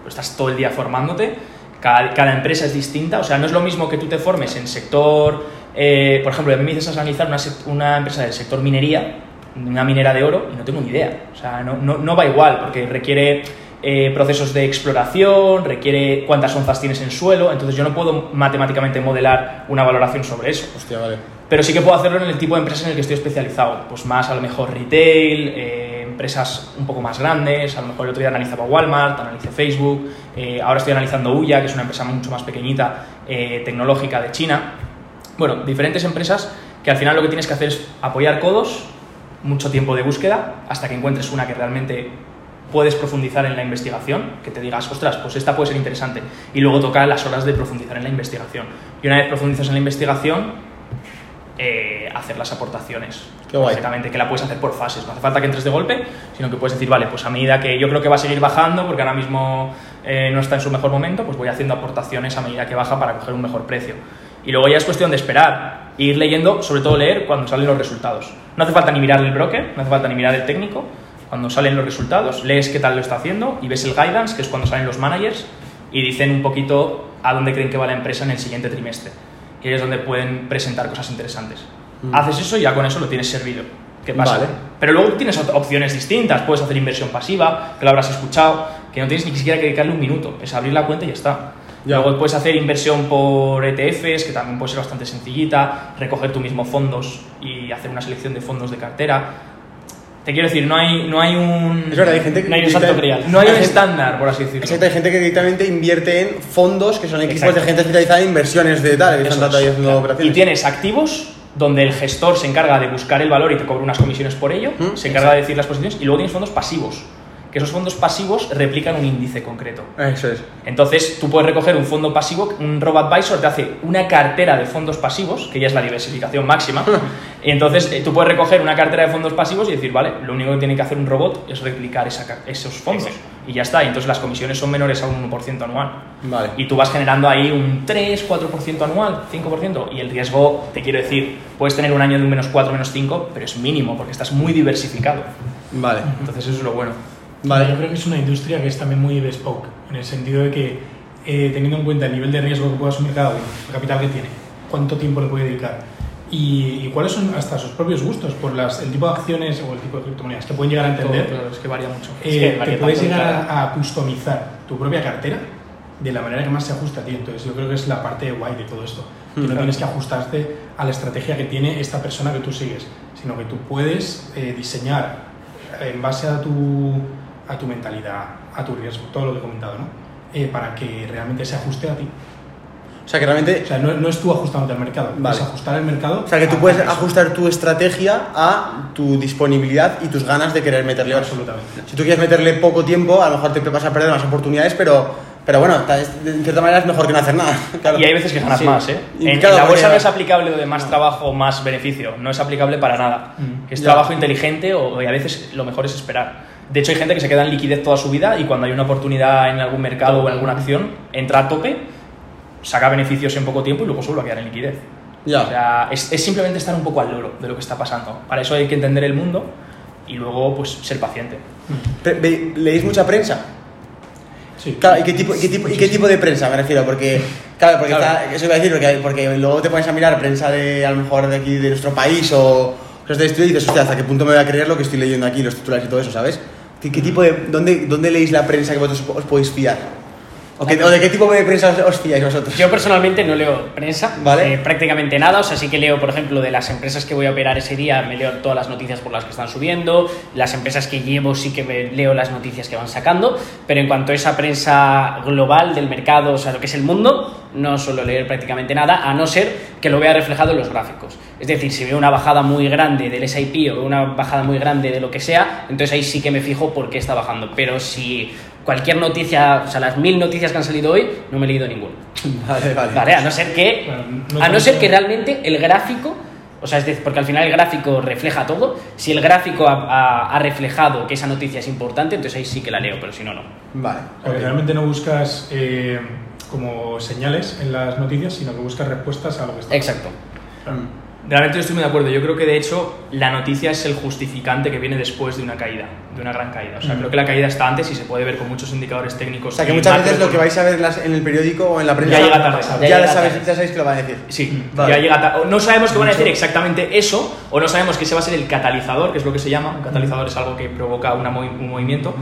pues estás todo el día formándote, cada, cada empresa es distinta, o sea, no es lo mismo que tú te formes en sector, eh, por ejemplo, a mí me dices analizar una, una empresa del sector minería, una minera de oro, y no tengo ni idea, o sea, no, no, no va igual, porque requiere eh, procesos de exploración, requiere cuántas onzas tienes en suelo, entonces yo no puedo matemáticamente modelar una valoración sobre eso. Hostia, vale. Pero sí que puedo hacerlo en el tipo de empresa en el que estoy especializado. Pues más a lo mejor retail, eh, empresas un poco más grandes. A lo mejor el otro día analizaba Walmart, analicé Facebook. eh, ahora estoy analizando Uya, que es una empresa mucho más pequeñita, tecnológica de China. Bueno, diferentes empresas que al final lo que tienes que hacer es apoyar codos mucho tiempo de búsqueda hasta que encuentres una que realmente puedes profundizar en la investigación, que te digas, ostras, pues esta puede ser interesante. Y luego toca las horas de profundizar en la investigación. Y una vez profundizas en la investigación, eh, hacer las aportaciones. Qué guay. Básicamente, que la puedes hacer por fases. No hace falta que entres de golpe, sino que puedes decir, vale, pues a medida que yo creo que va a seguir bajando, porque ahora mismo eh, no está en su mejor momento, pues voy haciendo aportaciones a medida que baja para coger un mejor precio. Y luego ya es cuestión de esperar, e ir leyendo, sobre todo leer cuando salen los resultados. No hace falta ni mirar el broker, no hace falta ni mirar el técnico. Cuando salen los resultados, lees qué tal lo está haciendo y ves el guidance, que es cuando salen los managers y dicen un poquito a dónde creen que va la empresa en el siguiente trimestre. Y ahí es donde pueden presentar cosas interesantes. Haces eso y ya con eso lo tienes servido. ¿Qué pasa? Vale. Pero luego tienes opciones distintas. Puedes hacer inversión pasiva, que lo habrás escuchado, que no tienes ni siquiera que dedicarle un minuto. Es abrir la cuenta y ya está. Ya. Luego puedes hacer inversión por ETFs, que también puede ser bastante sencillita, recoger tú mismo fondos y hacer una selección de fondos de cartera. Te quiero decir, no hay, no hay un... Es verdad, hay gente que. No hay un santo grial. No hay un estándar, por así decirlo. Exacto, hay gente que directamente invierte en fondos que son equipos Exacto. de gente especializada en inversiones de tal, que Eso están es, claro. operaciones. Y tienes activos donde el gestor se encarga de buscar el valor y te cobra unas comisiones por ello, Mm, se encarga de decir las posiciones y luego tienes fondos pasivos, que esos fondos pasivos replican un índice concreto. Eso es. Entonces, tú puedes recoger un fondo pasivo, un robo-advisor te hace una cartera de fondos pasivos, que ya es la diversificación máxima. y entonces, eh, tú puedes recoger una cartera de fondos pasivos y decir, vale, lo único que tiene que hacer un robot es replicar esa esos fondos. Y ya está. Y entonces las comisiones son menores a un 1% anual. Vale. Y tú vas generando ahí un 3, 4% anual, 5%. Y el riesgo, te quiero decir, puedes tener un año de un menos 4, menos 5, pero es mínimo porque estás muy diversificado. Vale. Entonces, eso es lo bueno. Yo Vale. creo que es una industria que es también muy bespoke, en el sentido de que, eh, teniendo en cuenta el nivel de riesgo que pueda asumir cada uno, el capital que tiene, cuánto tiempo le puede dedicar y, y cuáles son hasta sus propios gustos por las, el tipo de acciones o el tipo de criptomonedas que pueden llegar a entender, Todo, claro, es que varía mucho. eh, Es que varía te puedes llegar a, a customizar tu propia cartera de la manera que más se ajusta a ti. Entonces, yo creo que es la parte guay de todo esto. Que no Claro. tienes que ajustarte a la estrategia que tiene esta persona que tú sigues, sino que tú puedes eh, diseñar en base a tu, a tu mentalidad, a tu riesgo, todo lo que he comentado, ¿no? Eh, para que realmente se ajuste a ti. O sea que realmente. O sea, no, no es tú ajustándote al mercado, Vale. es ajustar el mercado. O sea que tú puedes ajustar tu estrategia a tu disponibilidad y tus ganas de querer meterle. Absolutamente. Si tú quieres meterle poco tiempo, a lo mejor te vas a perder más oportunidades, pero, pero bueno, de cierta manera es mejor que no hacer nada. Claro. Y hay veces que ganas Sí. más, ¿eh? Y En, en claro, la bolsa no es aplicable lo de más trabajo, más beneficio. No es aplicable para nada. Mm. Es Ya. trabajo inteligente o, y a veces lo mejor es esperar. De hecho, hay gente que se queda en liquidez toda su vida y cuando hay una oportunidad en algún mercado o en alguna acción, entra a tope, saca beneficios en poco tiempo y luego se vuelve a quedar en liquidez. Ya. O sea, es, es simplemente estar un poco al loro de lo que está pasando. Para eso hay que entender el mundo y luego, pues, ser paciente. Ve- ¿Leéis mucha prensa? Sí. Claro, ¿y qué tipo, y qué tipo, y qué tipo de prensa me refiero? Porque, claro, porque Claro. está- eso iba a decir, porque, porque luego te pones a mirar prensa de, a lo mejor, de aquí, de nuestro país o cosas de esto y dices, hostia, ¿hasta qué punto me voy a creer lo que estoy leyendo aquí, los titulares y todo eso, ¿sabes? ¿Qué, qué tipo de, dónde, ¿Dónde leéis la prensa que vosotros os podéis fiar? ¿O, qué- o de qué tipo de prensa os, os fiáis vosotros? Yo personalmente no leo prensa, Vale. eh, prácticamente nada, o sea, sí que leo, por ejemplo, de las empresas que voy a operar ese día, me leo todas las noticias por las que están subiendo, las empresas que llevo sí que me leo las noticias que van sacando, pero en cuanto a esa prensa global del mercado, o sea, lo que es el mundo, no suelo leer prácticamente nada, a no ser que lo vea reflejado en los gráficos. Es decir, si veo una bajada muy grande del SIP o una bajada muy grande de lo que sea, entonces ahí sí que me fijo por qué está bajando, pero si cualquier noticia, o sea, las mil noticias que han salido hoy, no me he leído ninguna. Vale, vale. Vale, a no ser que, Bueno, no a no ser que realmente el gráfico, o sea, es decir, porque al final el gráfico refleja todo, si el gráfico ha, ha- ha reflejado que esa noticia es importante, entonces ahí sí que la leo, pero si no, no. Vale. O sea, que realmente no buscas eh, como señales en las noticias, sino que buscas respuestas a lo que está Exacto. Claro. Realmente yo estoy muy de acuerdo. Yo creo que de hecho la noticia es el justificante que viene después de una caída, de una gran caída. O sea, Mm. creo que la caída está antes y se puede ver con muchos indicadores técnicos. O sea, que muchas veces lo que vais a ver en el periódico o en la prensa Ya llega tarde, ya, ya llega sabéis, tarde. ya sabéis que lo van a decir. Sí, Vale. ya llega ta- o No sabemos que van a decir exactamente eso, o no sabemos que ese va a ser el catalizador, que es lo que se llama. Un catalizador es algo que provoca una un movimiento,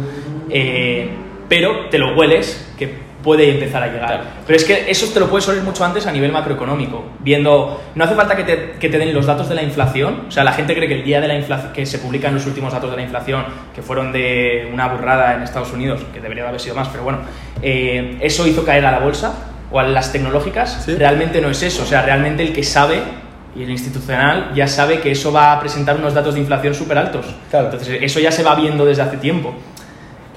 eh, pero te lo hueles que puede empezar a llegar. Claro. Pero es que eso te lo puedes oler mucho antes a nivel macroeconómico, viendo. No hace falta que te, que te den los datos de la inflación. O sea, la gente cree que el día de la inflación, que se publican los últimos datos de la inflación, que fueron de una burrada en Estados Unidos, que debería de haber sido más, pero bueno, eh, eso hizo caer a la bolsa o a las tecnológicas. Sí. Realmente no es eso. O sea, realmente el que sabe y el institucional ya sabe que eso va a presentar unos datos de inflación súper altos. Claro. Entonces, eso ya se va viendo desde hace tiempo.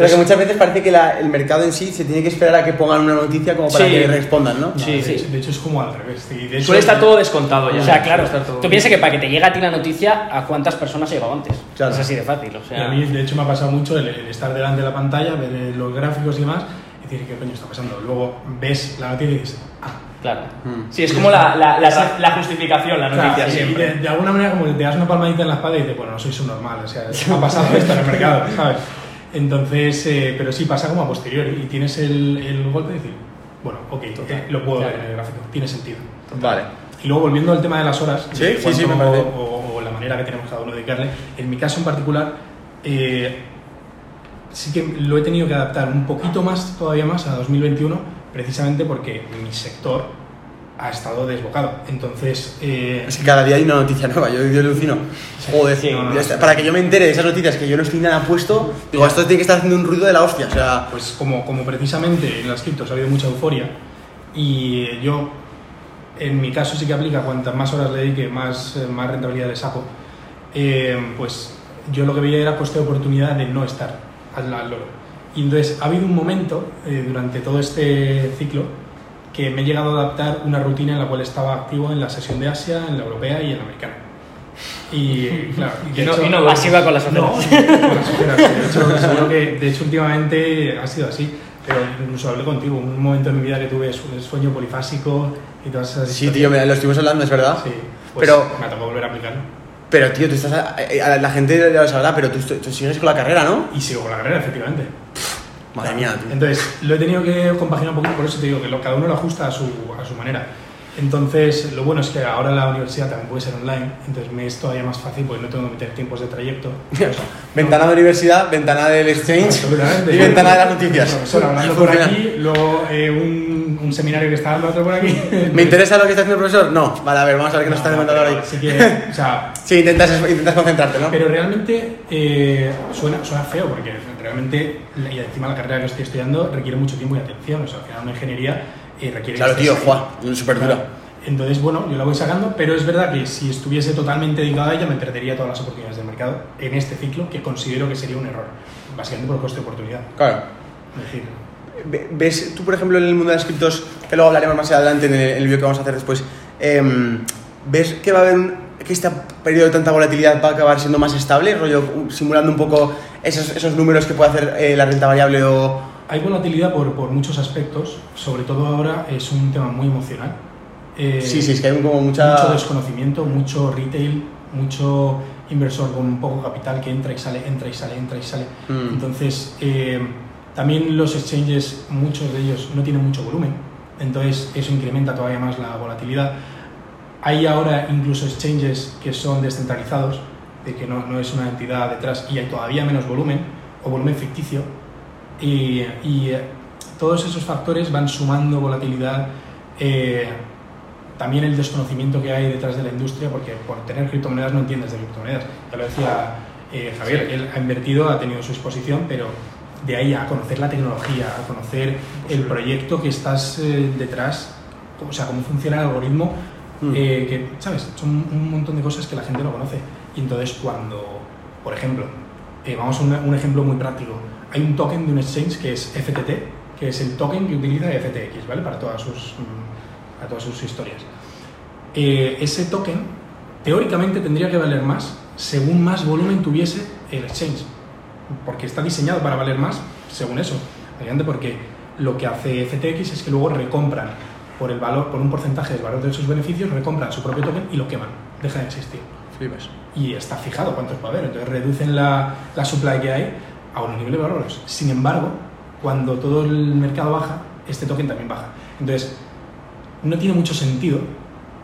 Pero que muchas veces parece que la- el mercado en sí se tiene que esperar a que pongan una noticia como para Sí. que respondan, ¿no? No, Sí, de, sí. De hecho es como al revés. Y de hecho- Suele estar todo descontado ya. O sea, claro, todo- tú piensas que para que te llegue a ti la noticia, ¿a cuántas personas ha llegado antes? Claro. Es así de fácil, o Y sea... a mí, de hecho, me ha pasado mucho el, el estar delante de la pantalla, ver los gráficos y demás, y decir, ¿qué coño está pasando? Luego ves la noticia y dices, ah, Claro. Mm. Sí, es como la, la, la, la justificación, la noticia Claro, y siempre. de, de alguna manera como que te das una palmadita en la espalda y dices, bueno, no soy subnormal, o sea, me ha pasado esto en el mercado, ¿sabes? Entonces, eh, pero sí pasa como a posteriori y tienes el, el golpe de decir, bueno, ok, eh, lo puedo ver en el gráfico, tiene sentido. Vale. Y luego volviendo al tema de las horas, Sí, de sí, sí, cuánto- me parece. O, o la manera que tenemos cada uno de dedicarle, en mi caso en particular, eh, sí que lo he tenido que adaptar un poquito más, todavía más, a 2021, precisamente porque mi sector ha estado desbocado. Entonces, eh, Es que cada día hay una noticia nueva, yo, yo alucino. Joder, Sí, no, no, sí. para que yo me entere de esas noticias que yo no estoy nada puesto, digo, esto tiene que estar haciendo un ruido de la hostia, o sea... pues como, como precisamente en las criptos ha habido mucha euforia y yo, en mi caso sí que aplica, cuantas más horas le dedique, más, eh, más rentabilidad le saco, eh, pues yo lo que veía era coste de oportunidad de no estar al, al loro. Y entonces ha habido un momento eh, durante todo este ciclo que me he llegado a adaptar una rutina en la cual estaba activo en la sesión de Asia, en la europea y en la americana. Y claro, de Y no- hecho- y no Así va con las no, ofertas. con las ojeras, de hecho, seguro que de hecho últimamente ha sido así, pero incluso hablé contigo, un momento en mi vida que tuve su- sueño polifásico y todas esas Sí, tío, lo estuvimos hablando, es verdad. Sí, pues Pero- me tocó volver a aplicarlo. Pero, tío, tú estás... A, a- la gente ya lo sabrá, pero tú, tú sigues con la carrera, ¿no? Y sigo con la carrera, efectivamente. Madre mía, tío. Entonces, lo he tenido que compaginar un poquito, por eso te digo que lo- cada uno lo ajusta a su, a su manera. Entonces, lo bueno es que ahora la universidad también puede ser online, entonces me es todavía más fácil porque no tengo que meter tiempos de trayecto. Ventana de universidad, ventana del exchange y ventana de las noticias. Profesor hablando por aquí, luego eh, un, un seminario que está dando otro por aquí. ¿Me interesa lo que está haciendo el profesor? No. Vale, a ver, vamos a ver qué nos está No, pero ahora ahí. Que, o sea, Sí, intentas, intentas concentrarte, ¿no? pero realmente eh, suena, suena feo porque realmente, y encima la carrera que estoy estudiando requiere mucho tiempo y atención. O sea, al final una ingeniería eh, requiere... Claro, tío, Juan, súper Claro. dura. Entonces, bueno, yo la voy sacando, pero es verdad que si estuviese totalmente dedicado a ella me perdería todas las oportunidades del mercado en este ciclo que considero que sería un error, básicamente por coste de oportunidad. Claro. Es decir, Ve- ¿Ves tú, por ejemplo, en el mundo de las criptos, que luego hablaremos más adelante en el, en el vídeo que vamos a hacer después, em, ¿ves que va a haber un, que este periodo de tanta volatilidad va a acabar siendo más estable, rollo simulando un poco esos, esos números que puede hacer eh, la renta variable o... Hay volatilidad por, por muchos aspectos, sobre todo ahora es un tema muy emocional. Eh, Sí, sí, es que hay como mucha... Mucho desconocimiento, mucho retail, mucho inversor con poco capital que entra y sale, entra y sale, entra y sale. Mm. Entonces, eh, también los exchanges, muchos de ellos no tienen mucho volumen, entonces eso incrementa todavía más la volatilidad. Hay ahora incluso exchanges que son descentralizados, de que no, no es una entidad detrás y hay todavía menos volumen o volumen ficticio. Y, y, eh, todos esos factores van sumando volatilidad. eh, también el desconocimiento que hay detrás de la industria, porque por tener criptomonedas no entiendes de criptomonedas. Ya lo decía eh, Javier, él ha invertido, ha tenido su exposición, pero de ahí a conocer la tecnología, a conocer el proyecto que estás eh, detrás, o sea, cómo funciona el algoritmo, Mm. eh, que, ¿sabes? Son un montón de cosas que la gente no conoce. Y entonces cuando, por ejemplo, eh, vamos a un, un ejemplo muy práctico, hay un token de un exchange que es FTT, que es el token que utiliza FTX, ¿vale? Para todas sus, mm, para todas sus historias. Eh, ese token teóricamente tendría que valer más según más volumen tuviese el exchange, porque está diseñado para valer más según eso, porque lo que hace FTX es que luego recompran por el valor, por un porcentaje del valor de sus beneficios, recompran su propio token y lo queman, deja de existir. Y está fijado cuántos va a haber, entonces reducen la, la supply que hay a unos niveles valorosos. Sin embargo, cuando todo el mercado baja, este token también baja. Entonces, no tiene mucho sentido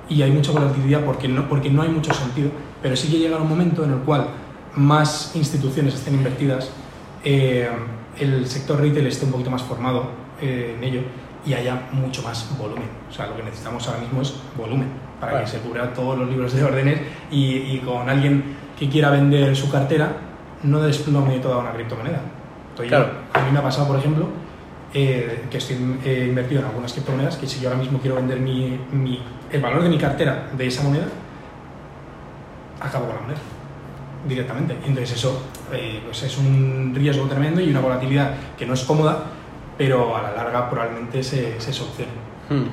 y hay mucha volatilidad porque no, porque no hay mucho sentido, pero sí que llega un momento en el cual más instituciones estén invertidas, eh, el sector retail esté un poquito más formado eh, en ello y haya mucho más volumen. O sea, lo que necesitamos ahora mismo es volumen para Claro. que se cubra todos los libros de órdenes y, y con alguien que quiera vender su cartera no desplome toda una criptomoneda. Entonces, Claro. A mí me ha pasado, por ejemplo, eh, que estoy eh, invertido en algunas criptomonedas, que si yo ahora mismo quiero vender mi, mi- el valor de mi cartera de esa moneda, acabo con la moneda directamente. Entonces eso eh, pues es un riesgo tremendo y una volatilidad que no es cómoda, pero a la larga probablemente se, se solucione. Hmm.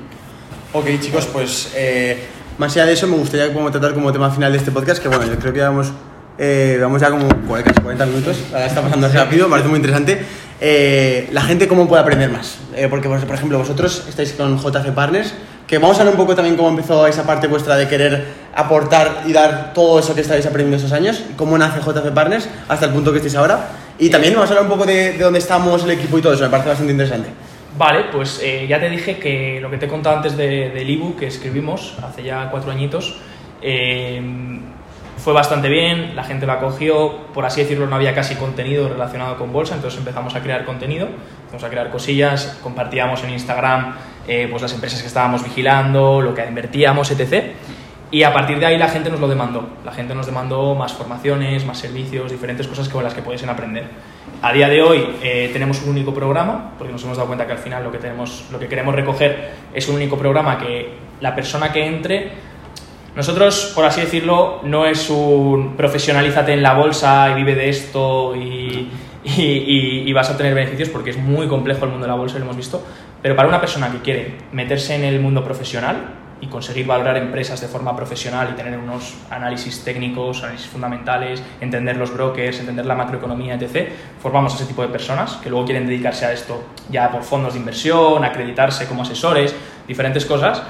Ok, chicos, pues eh, más allá de eso, me gustaría como tratar como tema final de este podcast, que bueno, yo creo que vamos, eh, vamos ya como cu- casi 40 minutos, ahora está pasando así rápido, me parece muy interesante. Eh, la gente cómo puede aprender más, porque por ejemplo vosotros estáis con JC Partners, que vamos a hablar un poco también cómo empezó esa parte vuestra de querer aportar y dar todo eso que estáis aprendiendo esos años, cómo nace JC Partners hasta el punto que estáis ahora. Y también vamos a hablar un poco de, de dónde estamos, el equipo y todo eso, me parece bastante interesante. Vale, pues eh, ya te dije que lo que te he contado antes de- del ebook que escribimos hace ya cuatro añitos eh, fue bastante bien, la gente lo acogió, por así decirlo, no había casi contenido relacionado con bolsa, entonces empezamos a crear contenido, empezamos a crear cosillas, compartíamos en Instagram eh, pues las empresas que estábamos vigilando, lo que invertíamos, etc. Y a partir de ahí la gente nos lo demandó. La gente nos demandó más formaciones, más servicios, diferentes cosas con las que pudiesen aprender. A día de hoy eh, tenemos un único programa, porque nos hemos dado cuenta que al final lo que, tenemos, lo que queremos recoger es un único programa que la persona que entre nosotros, por así decirlo, no es un profesionalízate en la bolsa y vive de esto y, y- y- y vas a tener beneficios porque es muy complejo el mundo de la bolsa lo hemos visto. Pero para una persona que quiere meterse en el mundo profesional y conseguir valorar empresas de forma profesional y tener unos análisis técnicos, análisis fundamentales, entender los brokers, entender la macroeconomía, etc., formamos a ese tipo de personas que luego quieren dedicarse a esto ya por fondos de inversión, acreditarse como asesores, diferentes cosas.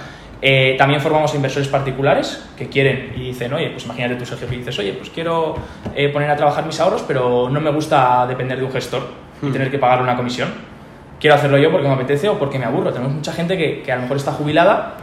Eh, también formamos a inversores particulares que quieren y dicen, oye, pues imagínate tú, Sergio, que dices, oye, pues quiero eh, poner a trabajar mis ahorros, pero no me gusta depender de un gestor y tener que pagar una comisión. Quiero hacerlo yo porque me apetece o porque me aburro. Tenemos mucha gente que, que a lo mejor está jubilada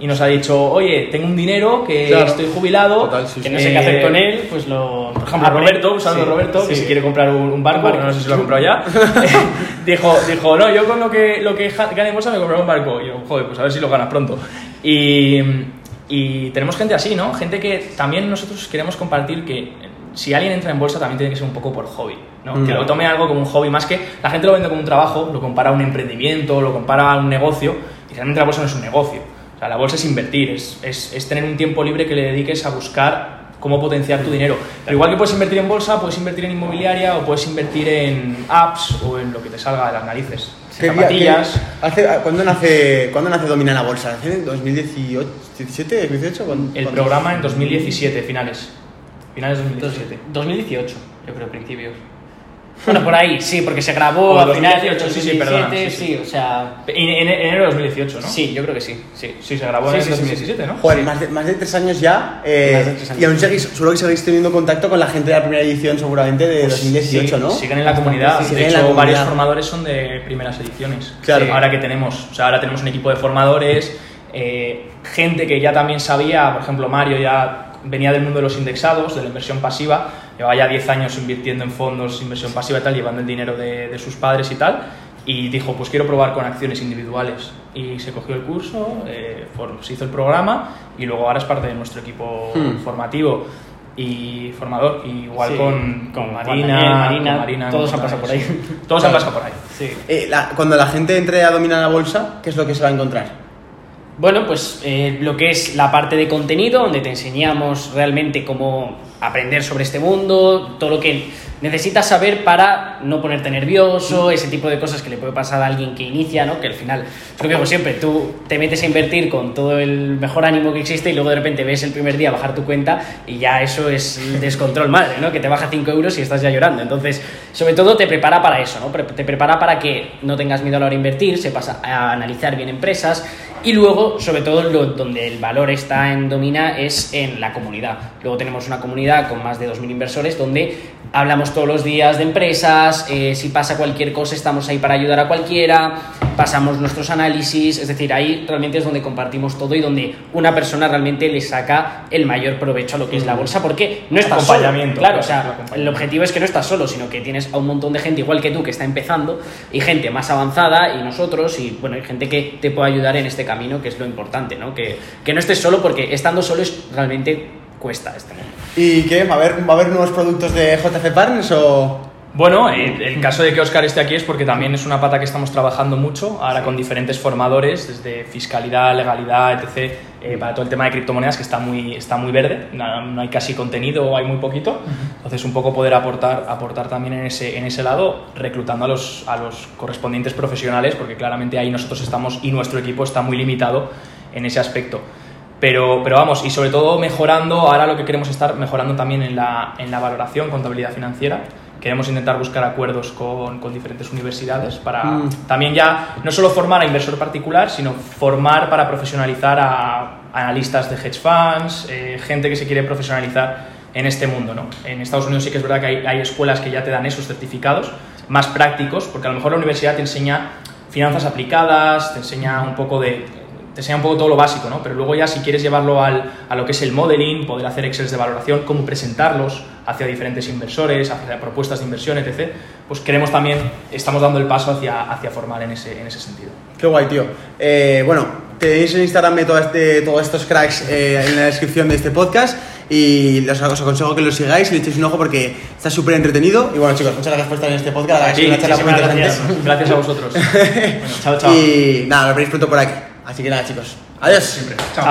y nos ha dicho, oye, tengo un dinero que Claro. estoy jubilado. Total, sí, Que sí. no sé qué hacer con él, pues lo. Por ejemplo, a Roberto, un saludo Sí, a Roberto, que sí. si quiere comprar un, un barco, no sé si lo ha comprado ya, dijo, dijo, no, yo con lo que, lo que gane en bolsa me compraré un barco. Y yo, joder, pues a ver si lo ganas pronto. Y, y tenemos gente así, ¿no? Gente que también nosotros queremos compartir que si alguien entra en bolsa también tiene que ser un poco por hobby, ¿no? Mm. Que lo tome algo como un hobby, más que la gente lo vende como un trabajo, lo compara a un emprendimiento, lo compara a un negocio, y realmente la bolsa no es un negocio. O sea, la bolsa es invertir, es, es, es tener un tiempo libre que le dediques a buscar cómo potenciar tu dinero. Pero igual que puedes invertir en bolsa, puedes invertir en inmobiliaria o puedes invertir en apps o en lo que te salga de las narices. ¿Qué día- Zapatillas. qué- hace- ¿cuándo, nace, ¿Cuándo nace Domina la Bolsa? ¿Hace en 2018? ¿17? ¿2018? ¿Cuándo- El cuándo? programa en 2017, finales. Finales de 2017. 2018, yo creo, principios. Bueno, por ahí, sí, porque se grabó a finales de 2018, sí, sí, 2017, perdona, sí, sí. sí, o sea... En, en- enero de 2018, ¿no? Sí, yo creo que sí, sí. Sí, se grabó Sí, en sí, sí, 2017, ¿no? Joder, más, de, más de tres años ya. eh, de tres años. Y aún seguís, seguro que seguís teniendo contacto con la gente de la primera edición, seguramente de Pues 2018, sí, ¿no? Siguen en la comunidad. Sí, de hecho, la comunidad. varios formadores son de primeras ediciones. Claro. Sí. Ahora que tenemos, o sea, ahora tenemos un equipo de formadores, eh, gente que ya también sabía, por ejemplo, Mario ya venía del mundo de los indexados, de la inversión pasiva, llevaba ya 10 años invirtiendo en fondos, inversión pasiva y tal, llevando el dinero de, de sus padres y tal, y dijo, pues quiero probar con acciones individuales. Y se cogió el curso, eh, for- se hizo el programa y luego ahora es parte de nuestro equipo Hmm. formativo y formador, y igual Sí, con, con Marina, Daniel, Marina, con Marina, todos han pasado por sí. ahí. Todos han pasado por ahí. Sí. Eh, la- cuando la gente entre a dominar la bolsa, ¿qué es lo que se va a encontrar? Bueno, pues eh, lo que es la parte de contenido, donde te enseñamos realmente cómo aprender sobre este mundo, todo lo que necesitas saber para no ponerte nervioso, ese tipo de cosas que le puede pasar a alguien que inicia, ¿no? Que al final, es lo que digo siempre, tú te metes a invertir con todo el mejor ánimo que existe y luego de repente ves el primer día bajar tu cuenta y ya eso es el descontrol madre, ¿no? Que te baja 5 euros y estás ya llorando. Entonces, sobre todo te prepara para eso, ¿no? Te prepara para que no tengas miedo a la hora de invertir, sepas a, a analizar bien empresas y luego, sobre todo, lo- donde el valor está en Domina es en la comunidad. Luego tenemos una comunidad con más de 2.000 inversores donde hablamos todos los días de empresas, eh, si pasa cualquier cosa estamos ahí para ayudar a cualquiera, pasamos nuestros análisis, es decir, ahí realmente es donde compartimos todo y donde una persona realmente le saca el mayor provecho a lo que es la bolsa, porque no estás solo. Acompañamiento, Claro, o el sea, el objetivo es que no estás solo, sino que tienes a un montón de gente igual que tú que está empezando y gente más avanzada y nosotros y bueno, hay gente que te puede ayudar en este camino, que es lo importante, ¿no? Que, que no estés solo porque estando solo es realmente cuesta mundo. ¿Y qué? ¿Va a haber, va a haber nuevos productos de JC Partners o...? Bueno, el, el caso de que Oscar esté aquí es porque también es una pata que estamos trabajando mucho, ahora con diferentes formadores, desde fiscalidad, legalidad, etc., eh, para todo el tema de criptomonedas que está muy, está muy verde, no, no hay casi contenido o hay muy poquito, entonces un poco poder aportar, aportar también en ese, en ese lado, reclutando a los, a los correspondientes profesionales, porque claramente ahí nosotros estamos y nuestro equipo está muy limitado en ese aspecto. Pero, pero vamos, y sobre todo mejorando, ahora lo que queremos estar mejorando también en la, en la valoración, contabilidad financiera. Queremos intentar buscar acuerdos con, con diferentes universidades para Mm. también ya no solo formar a inversor particular, sino formar para profesionalizar a analistas de hedge funds, eh, gente que se quiere profesionalizar en este mundo. ¿no? En Estados Unidos sí que es verdad que hay, hay escuelas que ya te dan esos certificados más prácticos, porque a lo mejor la universidad te enseña finanzas aplicadas, te enseña un poco de te enseña un poco todo lo básico, ¿no? Pero luego ya si quieres llevarlo al, a lo que es el modeling, poder hacer excels de valoración, cómo presentarlos hacia diferentes inversores, hacia propuestas de inversión, etc., pues queremos también, estamos dando el paso hacia, hacia formar en ese, en ese sentido. Qué guay, tío. Eh, bueno, tenéis en Instagram de todo este, todos estos cracks eh, en la descripción de este podcast y os, os aconsejo que lo sigáis y le echéis un ojo porque está súper entretenido. Y bueno, chicos, muchas gracias por estar en este podcast. La una charla muy gracias. Gracias a vosotros. Bueno, chao, chao. Y nada, nos veréis pronto por aquí. Así que nada, chicos. Adiós. Chao.